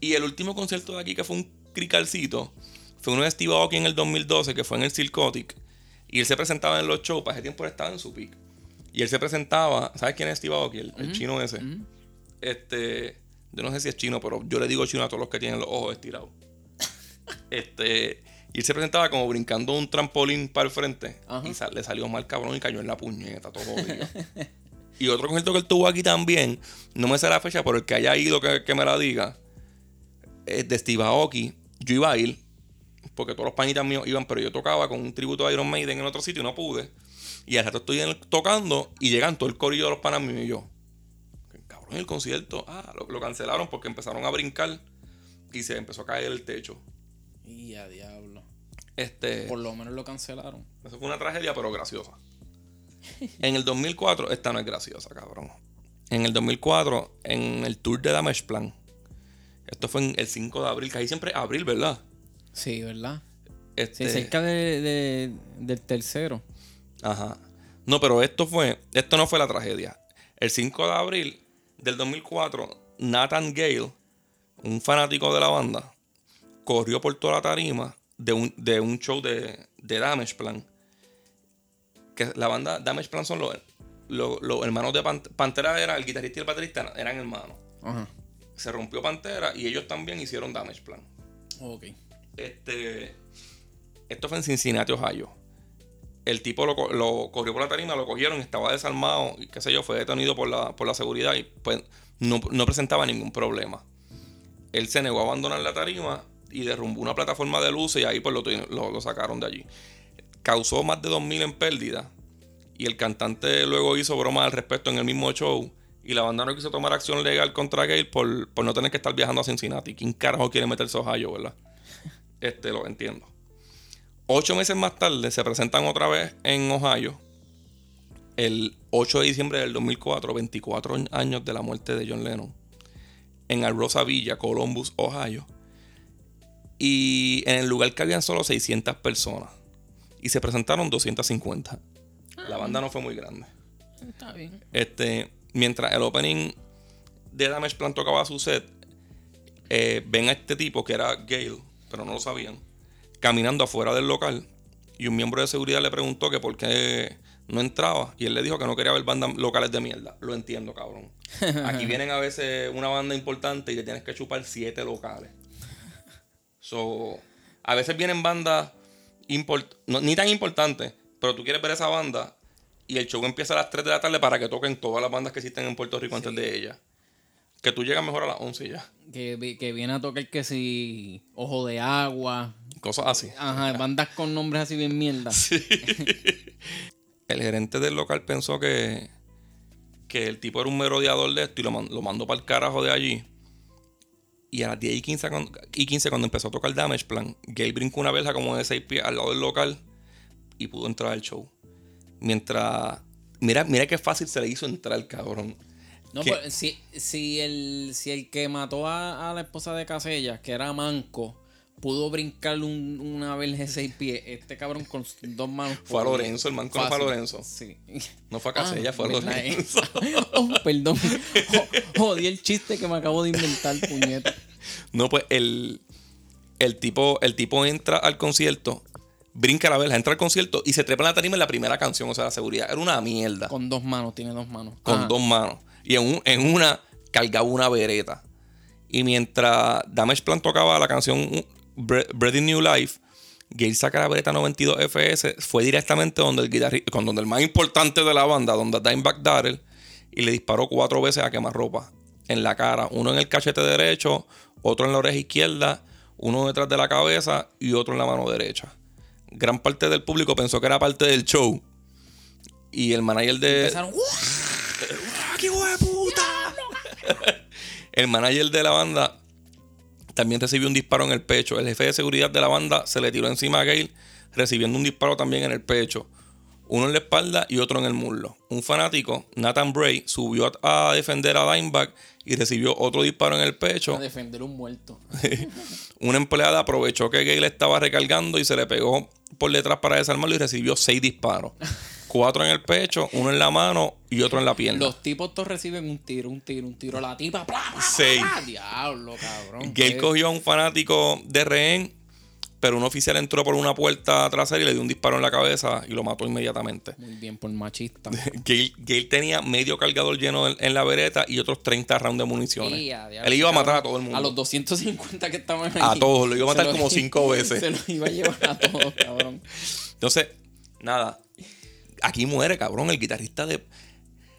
Y el último concierto de aquí, que fue un cricalcito, fue uno de Steve Aoki en el 2012, que fue en el Circotic. Y él se presentaba en los shows, para ese tiempo él estaba en su peak. Y él se presentaba, ¿sabes quién es Steve Aoki? El, el chino ese. Este, yo no sé si es chino, pero yo le digo chino a todos los que tienen los ojos estirados. Este, y él se presentaba como brincando un trampolín para el frente. Ajá. Y sal- le salió mal cabrón y cayó en la puñeta, todo jodido. Y otro concierto que él tuvo aquí también, no me sé la fecha, pero el que haya ido que, que me la diga, es de Steve Aoki. Yo iba a ir, porque todos los panitas míos iban, pero yo tocaba con un tributo a Iron Maiden en otro sitio y no pude. Y al rato estoy el- tocando y llegan todo el corillo de los panas míos y yo. Cabrón, el concierto. Ah, lo, lo cancelaron porque empezaron a brincar y se empezó a caer el techo. Y a diablo. Este. Por lo menos lo cancelaron. Eso fue una tragedia, pero graciosa. En el 2004, esta no es graciosa, cabrón. En el 2004, en el tour de Damage Plan. Esto fue en el 5 de abril, casi siempre abril, ¿verdad? Sí, ¿verdad? Este, Sí, cerca de, de- del tercero. Ajá. No, pero esto fue, esto no fue la tragedia. El 5 de abril del 2004, Nathan Gale, un fanático de la banda, corrió por toda la tarima de un, de un show de, de Damage Plan. Que la banda Damage Plan son los, los, los hermanos de Pan- Pantera, era el guitarrista y el baterista, eran hermanos. Ajá. Se rompió Pantera y ellos también hicieron Damage Plan. Ok. Este, esto fue en Cincinnati, Ohio. El tipo lo, lo corrió por la tarima, lo cogieron, estaba desarmado y qué sé yo, fue detenido por la, por la seguridad y pues no, no presentaba ningún problema. Él se negó a abandonar la tarima y derrumbó una plataforma de luces y ahí pues lo, lo- lo sacaron de allí. Causó más de 2.000 en pérdida y el cantante luego hizo bromas al respecto en el mismo show y la banda no quiso tomar acción legal contra Gale por, por no tener que estar viajando a Cincinnati. ¿Quién carajo quiere meterse a Ohio, verdad? Este, lo entiendo. Ocho meses más tarde se presentan otra vez en Ohio. El 8 de diciembre del 2004, 24 años de la muerte de John Lennon. En Alrosa Villa, Columbus, Ohio. Y en el lugar que habían solo 600 personas. Y se presentaron 250. La banda no fue muy grande. Está bien. Este, mientras el opening de Damage Plan tocaba su set, eh, ven a este tipo que era Gale, pero no lo sabían, caminando afuera del local. Y un miembro de seguridad le preguntó que por qué no entraba. Y él le dijo que no quería ver bandas locales de mierda. Lo entiendo, cabrón. Aquí vienen a veces una banda importante y le tienes que chupar siete locales. So, a veces vienen bandas import- no- ni tan importantes, pero tú quieres ver esa banda y el show empieza a las 3 de la tarde para que toquen todas las bandas que existen en Puerto Rico antes de ella. Que tú llegas mejor a las 11 ya. Que, que viene a tocar que si Ojo de Agua. Cosas así. Ajá, bandas con nombres así bien mierda. El gerente del local pensó que, que el tipo era un merodeador de esto y lo, lo mandó para el carajo de allí. Y a las 10 y 15, cuando, y 15 cuando empezó a tocar Damage Plan, Gale brincó una verja como de 6 pies al lado del local y pudo entrar al show. Mientras... Mira, mira qué fácil se le hizo entrar, cabrón. No, ¿Qué? pues, si, si, el, si el que mató a, a la esposa de Casellas, que era Manco, pudo brincar un- una vez de seis pies, este cabrón con dos manos. Fue a. Lorenzo, el manco no fue a. Lorenzo. Sí. No fue a Casella, Ah, fue a. Lorenzo. oh, perdón. Jo- Jodí el chiste que me acabo de inventar, puñeta. No, pues el, el, tipo, el tipo entra al concierto, brinca la verja, entra al concierto y se trepa en la tarima en la primera canción. O sea, la seguridad era una mierda. Con, Con dos manos, tiene dos manos. Ajá. dos manos. Y en, un- en una cargaba una vereta. Y mientras Damage Plan tocaba la canción Breathing New Life, Gale saca la vereta 92 FS, fue directamente donde el guitarrista, con donde el más importante de la banda, donde Dimebag Darrell, y le disparó cuatro veces a quemarropa en la cara. Uno en el cachete derecho, otro en la oreja izquierda, uno detrás de la cabeza y otro en la mano derecha. Gran parte del público pensó que era parte del show. Y el manager de. Empezaron. ¡Ah, qué puta! el manager de la banda también recibió un disparo en el pecho. El jefe de seguridad de la banda se le tiró encima a Gale, recibiendo un disparo también en el pecho. uno en la espalda y otro en el muslo. Un fanático, Nathan Bray, subió a, defender a Dimebag y recibió otro disparo en el pecho. A defender un muerto. Una empleada aprovechó que Gale estaba recargando y se le pegó por detrás para desarmarlo y recibió seis disparos. Cuatro en el pecho, uno en la mano y otro en la pierna. Los tipos todos reciben un tiro, un tiro, un tiro. La tipa, ¡plá, plá, plá, Seis. Diablo, cabrón. Gale cogió a un fanático de rehén, pero un oficial entró por una puerta trasera y le dio un disparo en la cabeza y lo mató inmediatamente. Muy bien por machista. Gale, Gale tenía medio cargador lleno en, en la vereta y otros 30 rounds de municiones. Diablo, Él iba a matar a todo el mundo. A los 250 que estaban ahí. A todos, lo iba a matar como cinco veces. Se los iba a llevar a todos, cabrón. Entonces, nada. Aquí muere, cabrón, el guitarrista de.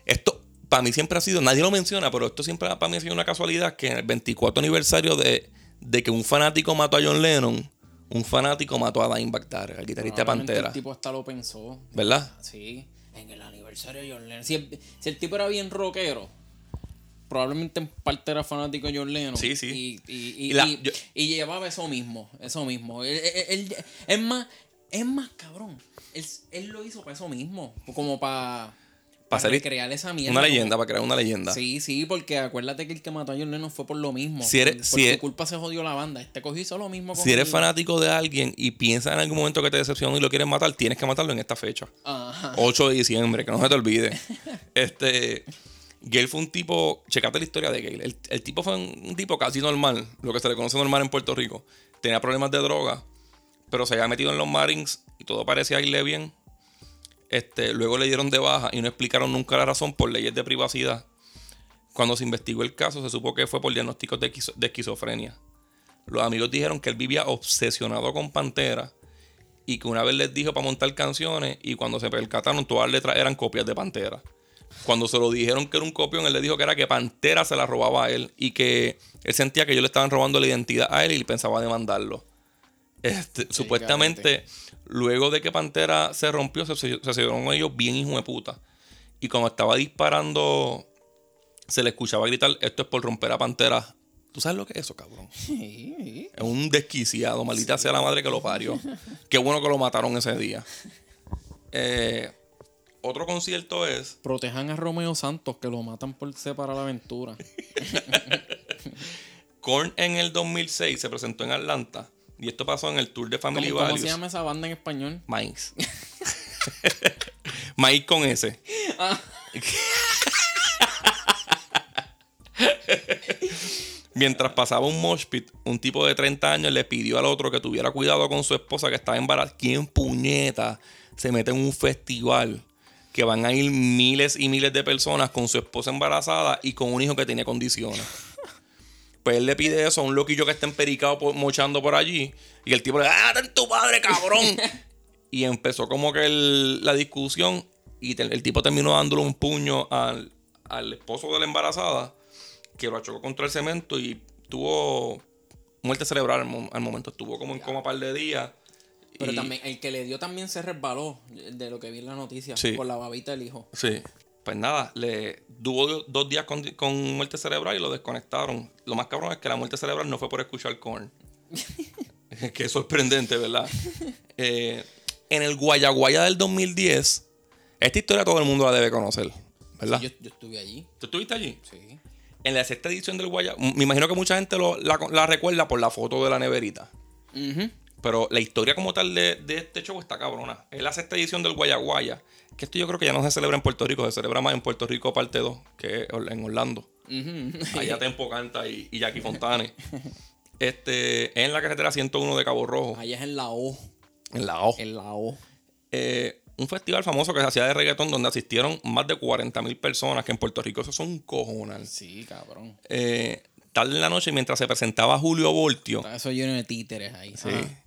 Esto, para mí siempre ha sido, nadie lo menciona, pero esto siempre para mí ha sido una casualidad que en el 24 aniversario de, de que un fanático mató a John Lennon, un fanático mató a Dimebag Darrell, el guitarrista de Pantera. El tipo hasta lo pensó. ¿Verdad? Sí, en el aniversario de John Lennon. Si el, si el tipo era bien rockero, probablemente en parte era fanático de John Lennon. Sí, sí. Y, y, y, Y la- y- yo- y llevaba eso mismo, eso mismo. Es más, es más cabrón. Él, él lo hizo para eso mismo, como para crear esa mierda. Una como- leyenda, para crear una leyenda. Sí, sí, porque acuérdate que el que mató a John Lennon fue por lo mismo. Si eres- por, si su culpa se jodió la banda. Este cogió hizo lo mismo con Si eres fanático de alguien y piensas en algún momento que te decepcionó y lo quieres matar, tienes que matarlo en esta fecha. Ajá. 8 de diciembre, que no se te olvide. Este. Gale fue un tipo. Checate la historia de Gale. El, el tipo fue un, un tipo casi normal, lo que se le conoce normal en Puerto Rico. Tenía problemas de droga, pero se había metido en los Marines y todo parecía irle bien. Este, luego le dieron de baja y no explicaron nunca la razón por leyes de privacidad. Cuando se investigó el caso, se supo que fue por diagnósticos de, esquizo- de esquizofrenia. Los amigos dijeron que él vivía obsesionado con Pantera y que una vez les dijo para montar canciones y cuando se percataron todas las letras eran copias de Pantera. Cuando se lo dijeron que era un copión, él le dijo que era que Pantera se la robaba a él y que él sentía que ellos le estaban robando la identidad a él y pensaba demandarlo. Este, supuestamente, luego de que Pantera se rompió, se, se hicieron ellos bien hijo de puta. Y cuando estaba disparando, se le escuchaba gritar, esto es por romper a Pantera. ¿Tú sabes lo que es eso, cabrón? Es un desquiciado, maldita sea la madre que lo parió. Qué bueno que lo mataron ese día. Eh, otro concierto es Protejan a Romeo Santos, que lo matan por separar la aventura. Korn en el 2006 se presentó en Atlanta. Y esto pasó en el tour de ¿Cómo, Family cómo Values. se llama esa banda en español? Maíz. Maíz con S. Mientras pasaba un mosh pit, un tipo de 30 años le pidió al otro que tuviera cuidado con su esposa que estaba embarazada. ¿Quién puñeta se mete en un festival que van a ir miles y miles de personas con su esposa embarazada y con un hijo que tiene condiciones? Pues él le pide eso a un loquillo que está empericado por- mochando por allí. Y el tipo le dice, ¡ah, tu padre, cabrón! y empezó como que el- la discusión. Y te- el tipo terminó dándole un puño al, al esposo de la embarazada. Que lo achocó contra el cemento y tuvo muerte cerebral al, mo- al momento. Estuvo como en coma un par de días. Pero Y- también, el que le dio también se resbaló, de lo que vi en la noticia, Sí. por la babita del hijo. Sí. Pues nada, le tuvo dos días con, con muerte cerebral y lo desconectaron. Lo más cabrón es que la muerte cerebral no fue por escuchar corn. que es sorprendente, ¿verdad? Eh, en el Guayaguaya del 2010, esta historia todo el mundo la debe conocer, ¿verdad? Yo, yo estuve allí. ¿Tú estuviste allí? Sí. En la sexta edición del Guayaguaya, me imagino que mucha gente lo- la, la recuerda por la foto de la neverita. Ujú. Pero la historia como tal de, de este show está cabrona. Es la sexta edición del Guayaguaya. Que esto yo creo que ya no se celebra en Puerto Rico, se celebra más en Puerto Rico parte 2, que en Orlando. Ujú. Allá Tempo Canta y, y Jackie Fontane. Este, es en la carretera 101 de Cabo Rojo, Allá es en la O. en la O. En la O. Eh, un festival famoso que se hacía de reggaetón donde asistieron más de 40 mil personas, que en Puerto Rico eso son un cojonal. Sí, cabrón. Eh, tarde en la noche, mientras se presentaba Julio Voltio, Eso lleno de títeres ahí. Sí. Ajá.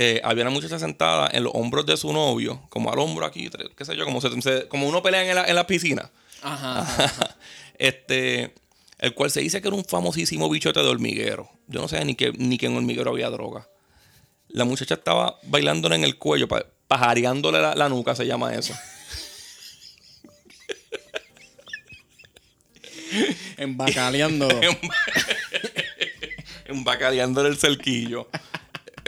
Eh, había una muchacha sentada en los hombros de su novio, como al hombro aquí, qué sé yo, como, se- se- como uno pelea en la, en la piscina. Ajá, ajá, ajá. este, el cual se dice que era un famosísimo bichote de hormiguero. Yo no sé ni que, ni que en hormiguero había droga. La muchacha estaba bailándole en el cuello, pa- pajareándole la, la nuca, se llama eso. Embacaleándolo. Embacadeándole el cerquillo.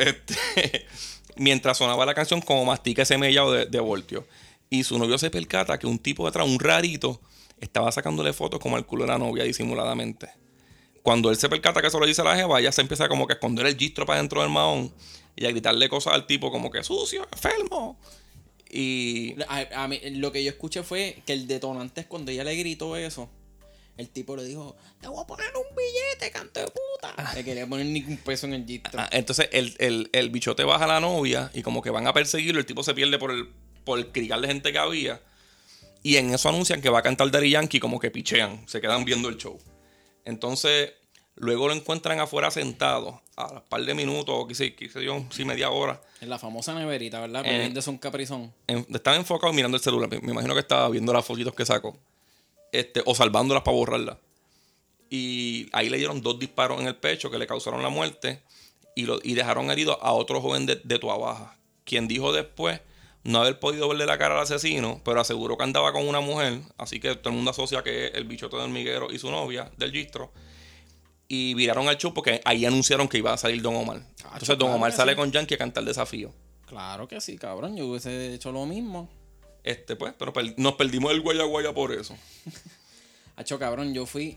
Este, mientras sonaba la canción como mastica ese mellado de, de voltio. Y su novio se percata que un tipo detrás, un rarito, estaba sacándole fotos como al culo de la novia disimuladamente. Cuando él se percata que eso lo dice la jeva, ella se empieza como que a esconder el gistro para dentro del mahón y a gritarle cosas al tipo como que sucio, enfermo. Y A- a mí, lo que yo escuché fue que el detonante es cuando ella le gritó eso. El tipo le dijo, te voy a poner un billete, canto de puta. Le quería poner ni un peso en el gistro. Ah, entonces el, el, el bichote baja a la novia y como que van a perseguirlo, el tipo se pierde por el, por el crical de gente que había. Y en eso anuncian que va a cantar Daddy Yankee, como que pichean, se quedan viendo el show. Entonces, luego lo encuentran afuera sentado, a un par de minutos, o qué sé yo, sí, media hora. En la famosa neverita, ¿verdad? Eh. Comiendo son caprizón. En- estaba enfocado mirando el celular. Me, me imagino que estaba viendo las fotitos que sacó. Este, o salvándolas para borrarlas. Y ahí le dieron dos disparos en el pecho que le causaron la muerte. Y, lo, y dejaron herido a otro joven de, de Tua Baja. Quien dijo después no haber podido verle la cara al asesino, pero aseguró que andaba con una mujer. Así que todo el mundo asocia que es el bichote del miguero y su novia, del gistro. Y viraron al show porque ahí anunciaron que iba a salir Don Omar. Entonces Don Omar sale con Yankee a cantar desafío. Claro que sí, cabrón. Yo hubiese hecho lo mismo. Este, pues, pero per- nos perdimos el guaya guaya por eso. Hacho, cabrón, yo fui.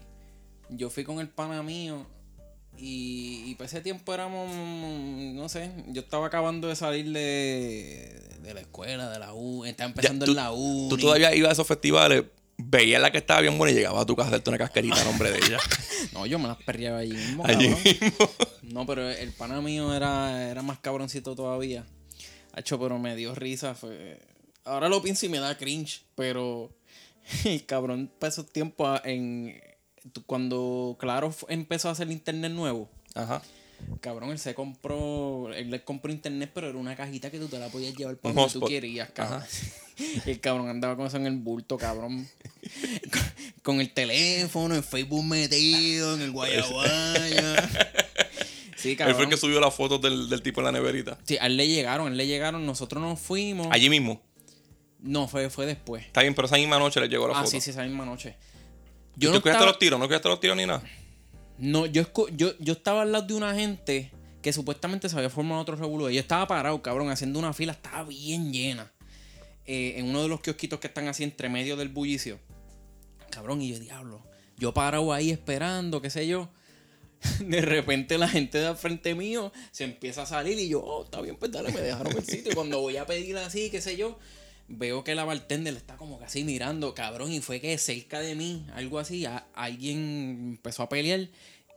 Yo fui con el pana mío. Y, y para ese tiempo éramos. No sé. Yo estaba acabando de salir de, de la escuela, de la U. Estaba empezando Ya, en la U. Tú todavía ibas a esos festivales, veías la que estaba bien buena y llegabas a tu casa a hacerte una cascarita a nombre de ella. No, yo me las perreaba allí mismo. Allí mismo. No, pero el pana mío era, era más cabroncito todavía. Hacho, pero me dio risa. Fue... Ahora lo pienso y me da cringe. Pero el cabrón para esos tiempos en cuando Claro empezó a hacer internet nuevo. Ajá. Cabrón, él se compró, él le compró internet, pero era una cajita que tú te la podías llevar para donde tú querías, cabrón. Y el cabrón andaba con eso en el bulto, cabrón. con, con el teléfono, en Facebook metido, en el guayaguaya. Sí, Él cabrón. fue el que subió las fotos del, del tipo en la neverita. Sí, a él le llegaron, a él le llegaron, nosotros nos fuimos. Allí mismo. No, fue, fue después. Está bien, pero esa misma noche le llegó la Ah, foto. sí, sí, esa misma noche. ¿Tú Yo no, cuidaste estaba, los tiros? ¿No cuidaste los tiros ni nada? no yo, escu- yo, yo estaba al lado de una gente que supuestamente se había formado otro revolú. Yo estaba parado, cabrón, haciendo una fila, estaba bien llena. eh, en uno de los kiosquitos que están así entre medio del bullicio. Cabrón, y yo, diablo. Yo parado ahí esperando, qué sé yo. De repente la gente de al frente mío se empieza a salir y yo, oh, está bien, pues dale, me dejaron el sitio. Y cuando voy a pedir así, qué sé yo, veo que la bartender está como así mirando, cabrón, y fue que cerca de mí, algo así, a- alguien empezó a pelear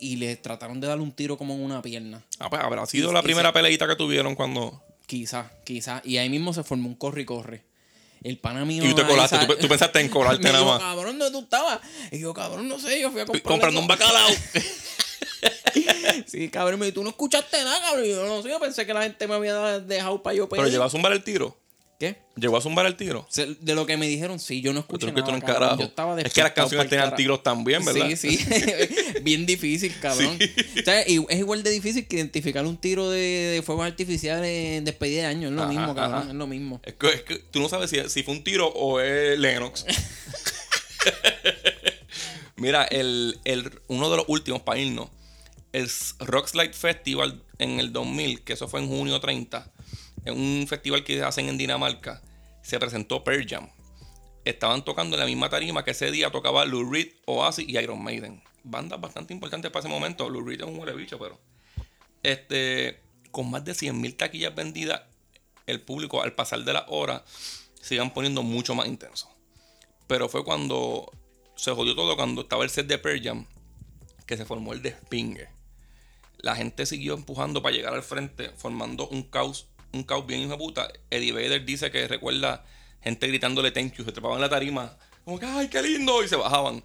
y le trataron de darle un tiro como en una pierna. Ah, pues habrá sido Y- la primera peleita que tuvieron cuando. Quizá, quizá. Y ahí mismo se formó un corre y corre. El pana mío. Y tú te colaste, tú, tú pensaste en colarte nada más. cabrón, ¿dónde tú estabas? Y yo, cabrón, no sé, yo fui a comprar. Comprando un bacalao. Sí, cabrón, me dijo, tú no escuchaste nada, cabrón. Y yo no sé, yo pensé que la gente me había dejado para yo pedir. Pero llegó a zumbar el tiro. ¿Qué? Llegó a zumbar el tiro. De lo que me dijeron, sí, yo no escuché nada, un carajo. Yo estaba es que las canciones tenían tiros también, ¿verdad? Sí, sí. Bien difícil, cabrón. O sea, es igual de difícil que identificar un tiro de, de fuegos artificiales en despedida de año. Es lo Ajá, mismo, cabrón. ajá. Es lo mismo. Es que, es que tú no sabes si, si fue un tiro o es Lennox. Mira, el, el- uno de los últimos para irnos, el Rockslide Festival en el 2000, que eso fue en junio 30, en un festival que hacen en Dinamarca, se presentó Pearl Jam. Estaban tocando en la misma tarima que ese día tocaba Lou Reed, Oasis y Iron Maiden. Bandas bastante importantes para ese momento. Lou Reed es un huele bicho, pero. Este, con más de 100.000 taquillas vendidas, el público al pasar de las horas se iban poniendo mucho más intenso. Pero fue cuando se jodió todo, cuando estaba el set de Pearl Jam, que se formó el despingue. La gente siguió empujando para llegar al frente, formando un caos, un caos bien hijo de puta. Eddie Vedder dice que recuerda gente gritándole thank you, se trepaban en la tarima, como que ay, qué lindo, y se bajaban.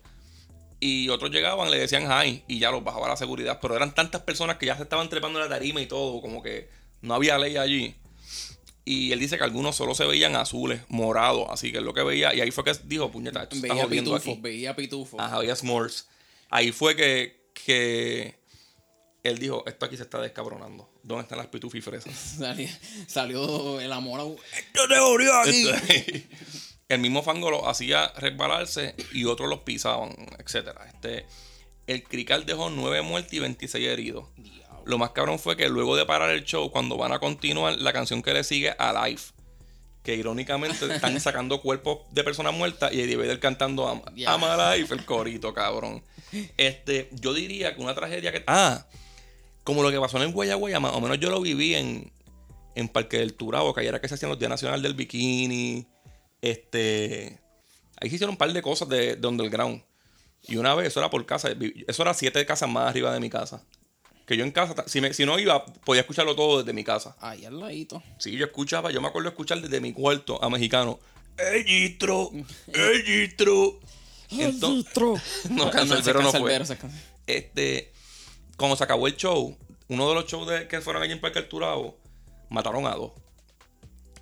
Y otros llegaban, le decían hi, y ya los bajaba la seguridad. Pero eran tantas personas que ya se estaban trepando en la tarima y todo, como que no había ley allí. Y él dice que algunos solo se veían azules, morados, así que es lo que veía. Y ahí fue que dijo, puñeta, esto se está Veía jodiendo pitufos, aquí. veía pitufos. Ajá, había s'mores. Ahí fue que, que él dijo, esto aquí se está descabronando. ¿Dónde están las pitufifresas? Salió, salió el amor. Esto te jodió aquí. Este, el mismo fango lo hacía resbalarse y otros los pisaban, etcétera. Este, el Crical dejó 9 muertos y 26 heridos. Lo más cabrón fue que luego de parar el show, cuando van a continuar, la canción que le sigue a Life. que irónicamente están sacando cuerpos de personas muertas y Eddie Vedder cantando Am Ya. I'm Alive, el corito, cabrón. Este, yo diría que una tragedia que... Ah, como lo que pasó en el Guayaguaya, más o menos yo lo viví en, en Parque del Turabo, que ahí era que se hacían los Días Nacional del Bikini. Este... Ahí se hicieron un par de cosas de, de underground. Y una vez, eso era por casa, eso era siete casas más arriba de mi casa. Que yo en casa, si, me- si no iba, podía escucharlo todo desde mi casa. Ahí al ladito. Sí, yo escuchaba, yo me acuerdo escuchar desde mi cuarto a mexicano. ¡Ey, Gistro! ¡Ey, Gistro! Entonces, no, Cancerbero no se fue. Este, cuando se acabó el show, uno de los shows de, que fueron allí en Parque El Turabo, mataron a dos.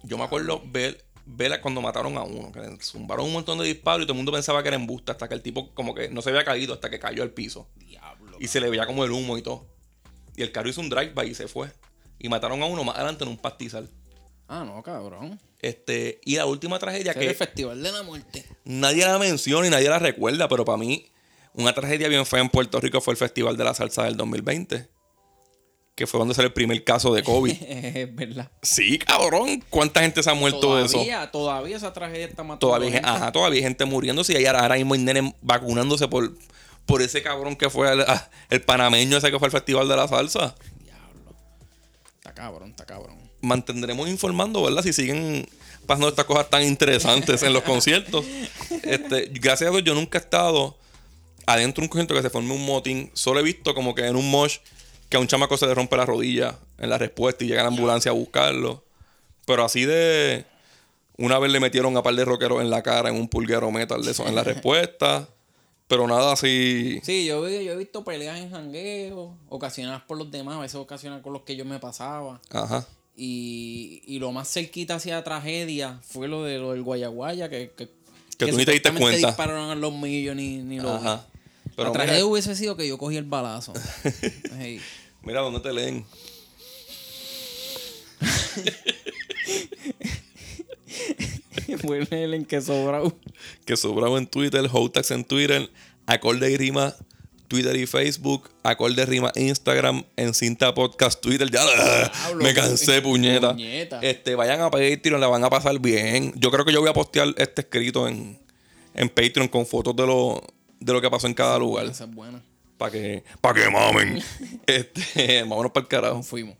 Yo me acuerdo ver, ver cuando mataron a uno, que le zumbaron un montón de disparos y todo el mundo pensaba que era embuste hasta que el tipo como que no se había caído hasta que cayó al piso. Diablo. Y se le veía como el humo y todo. Y el carro hizo un drive-by y se fue. Y mataron a uno más adelante en un pastizal. Ah, no, cabrón. Este, y la última tragedia que el Festival de la Muerte. nadie la menciona y nadie la recuerda, pero para mí, una tragedia bien fea en Puerto Rico fue el Festival de la Salsa del 2020. Que fue donde salió el primer caso de COVID. es verdad. sí, cabrón. ¿Cuánta gente se ha muerto de eso? Todavía, todavía esa tragedia está matando Todavía, hay- gente. ajá, todavía hay gente muriéndose y ahí ahora, ahora mismo hay nenes vacunándose por, por ese cabrón que fue el, ah, el panameño ese que fue al Festival de la Salsa. Diablo. Está cabrón, está cabrón. mantendremos informando, ¿verdad? Si siguen pasando estas cosas tan interesantes en los conciertos. Este, gracias a Dios, yo nunca he estado adentro de un concierto que se forme un motín. Solo he visto como que en un mosh que a un chamaco se le rompe la rodilla en la respuesta y llega la ambulancia a buscarlo. Pero así de. Una vez le metieron a par de rockeros en la cara en un pulguero metal de eso en la respuesta. Pero nada así. Sí, yo, yo he visto peleas en jangueo, ocasionadas por los demás, a veces ocasionadas con los que yo me pasaba. Ajá. Y, y lo más cerquita hacia tragedia fue lo de lo del Guayaguaya, que, que, Que tú ni te diste cuenta. dispararon a los millos ni, ni lo vi. Pero la mira, tragedia hubiese sido que yo cogí el balazo. Mira dónde te leen. Vuelve el en que sobrado. que sobrado en Twitter, Hotax en Twitter, Acorde y Rima, Twitter y Facebook, Acorde y Rima Instagram, en Cinta Podcast Twitter. Ya Diablo, me cansé, puñeta. puñeta. Este, vayan a Patreon, la van a pasar bien. Yo creo que yo voy a postear este escrito en, en Patreon con fotos de lo, de lo que pasó en cada lugar. Esa es buena. Para que, para que mamen. este, vámonos para el carajo. Fuimos.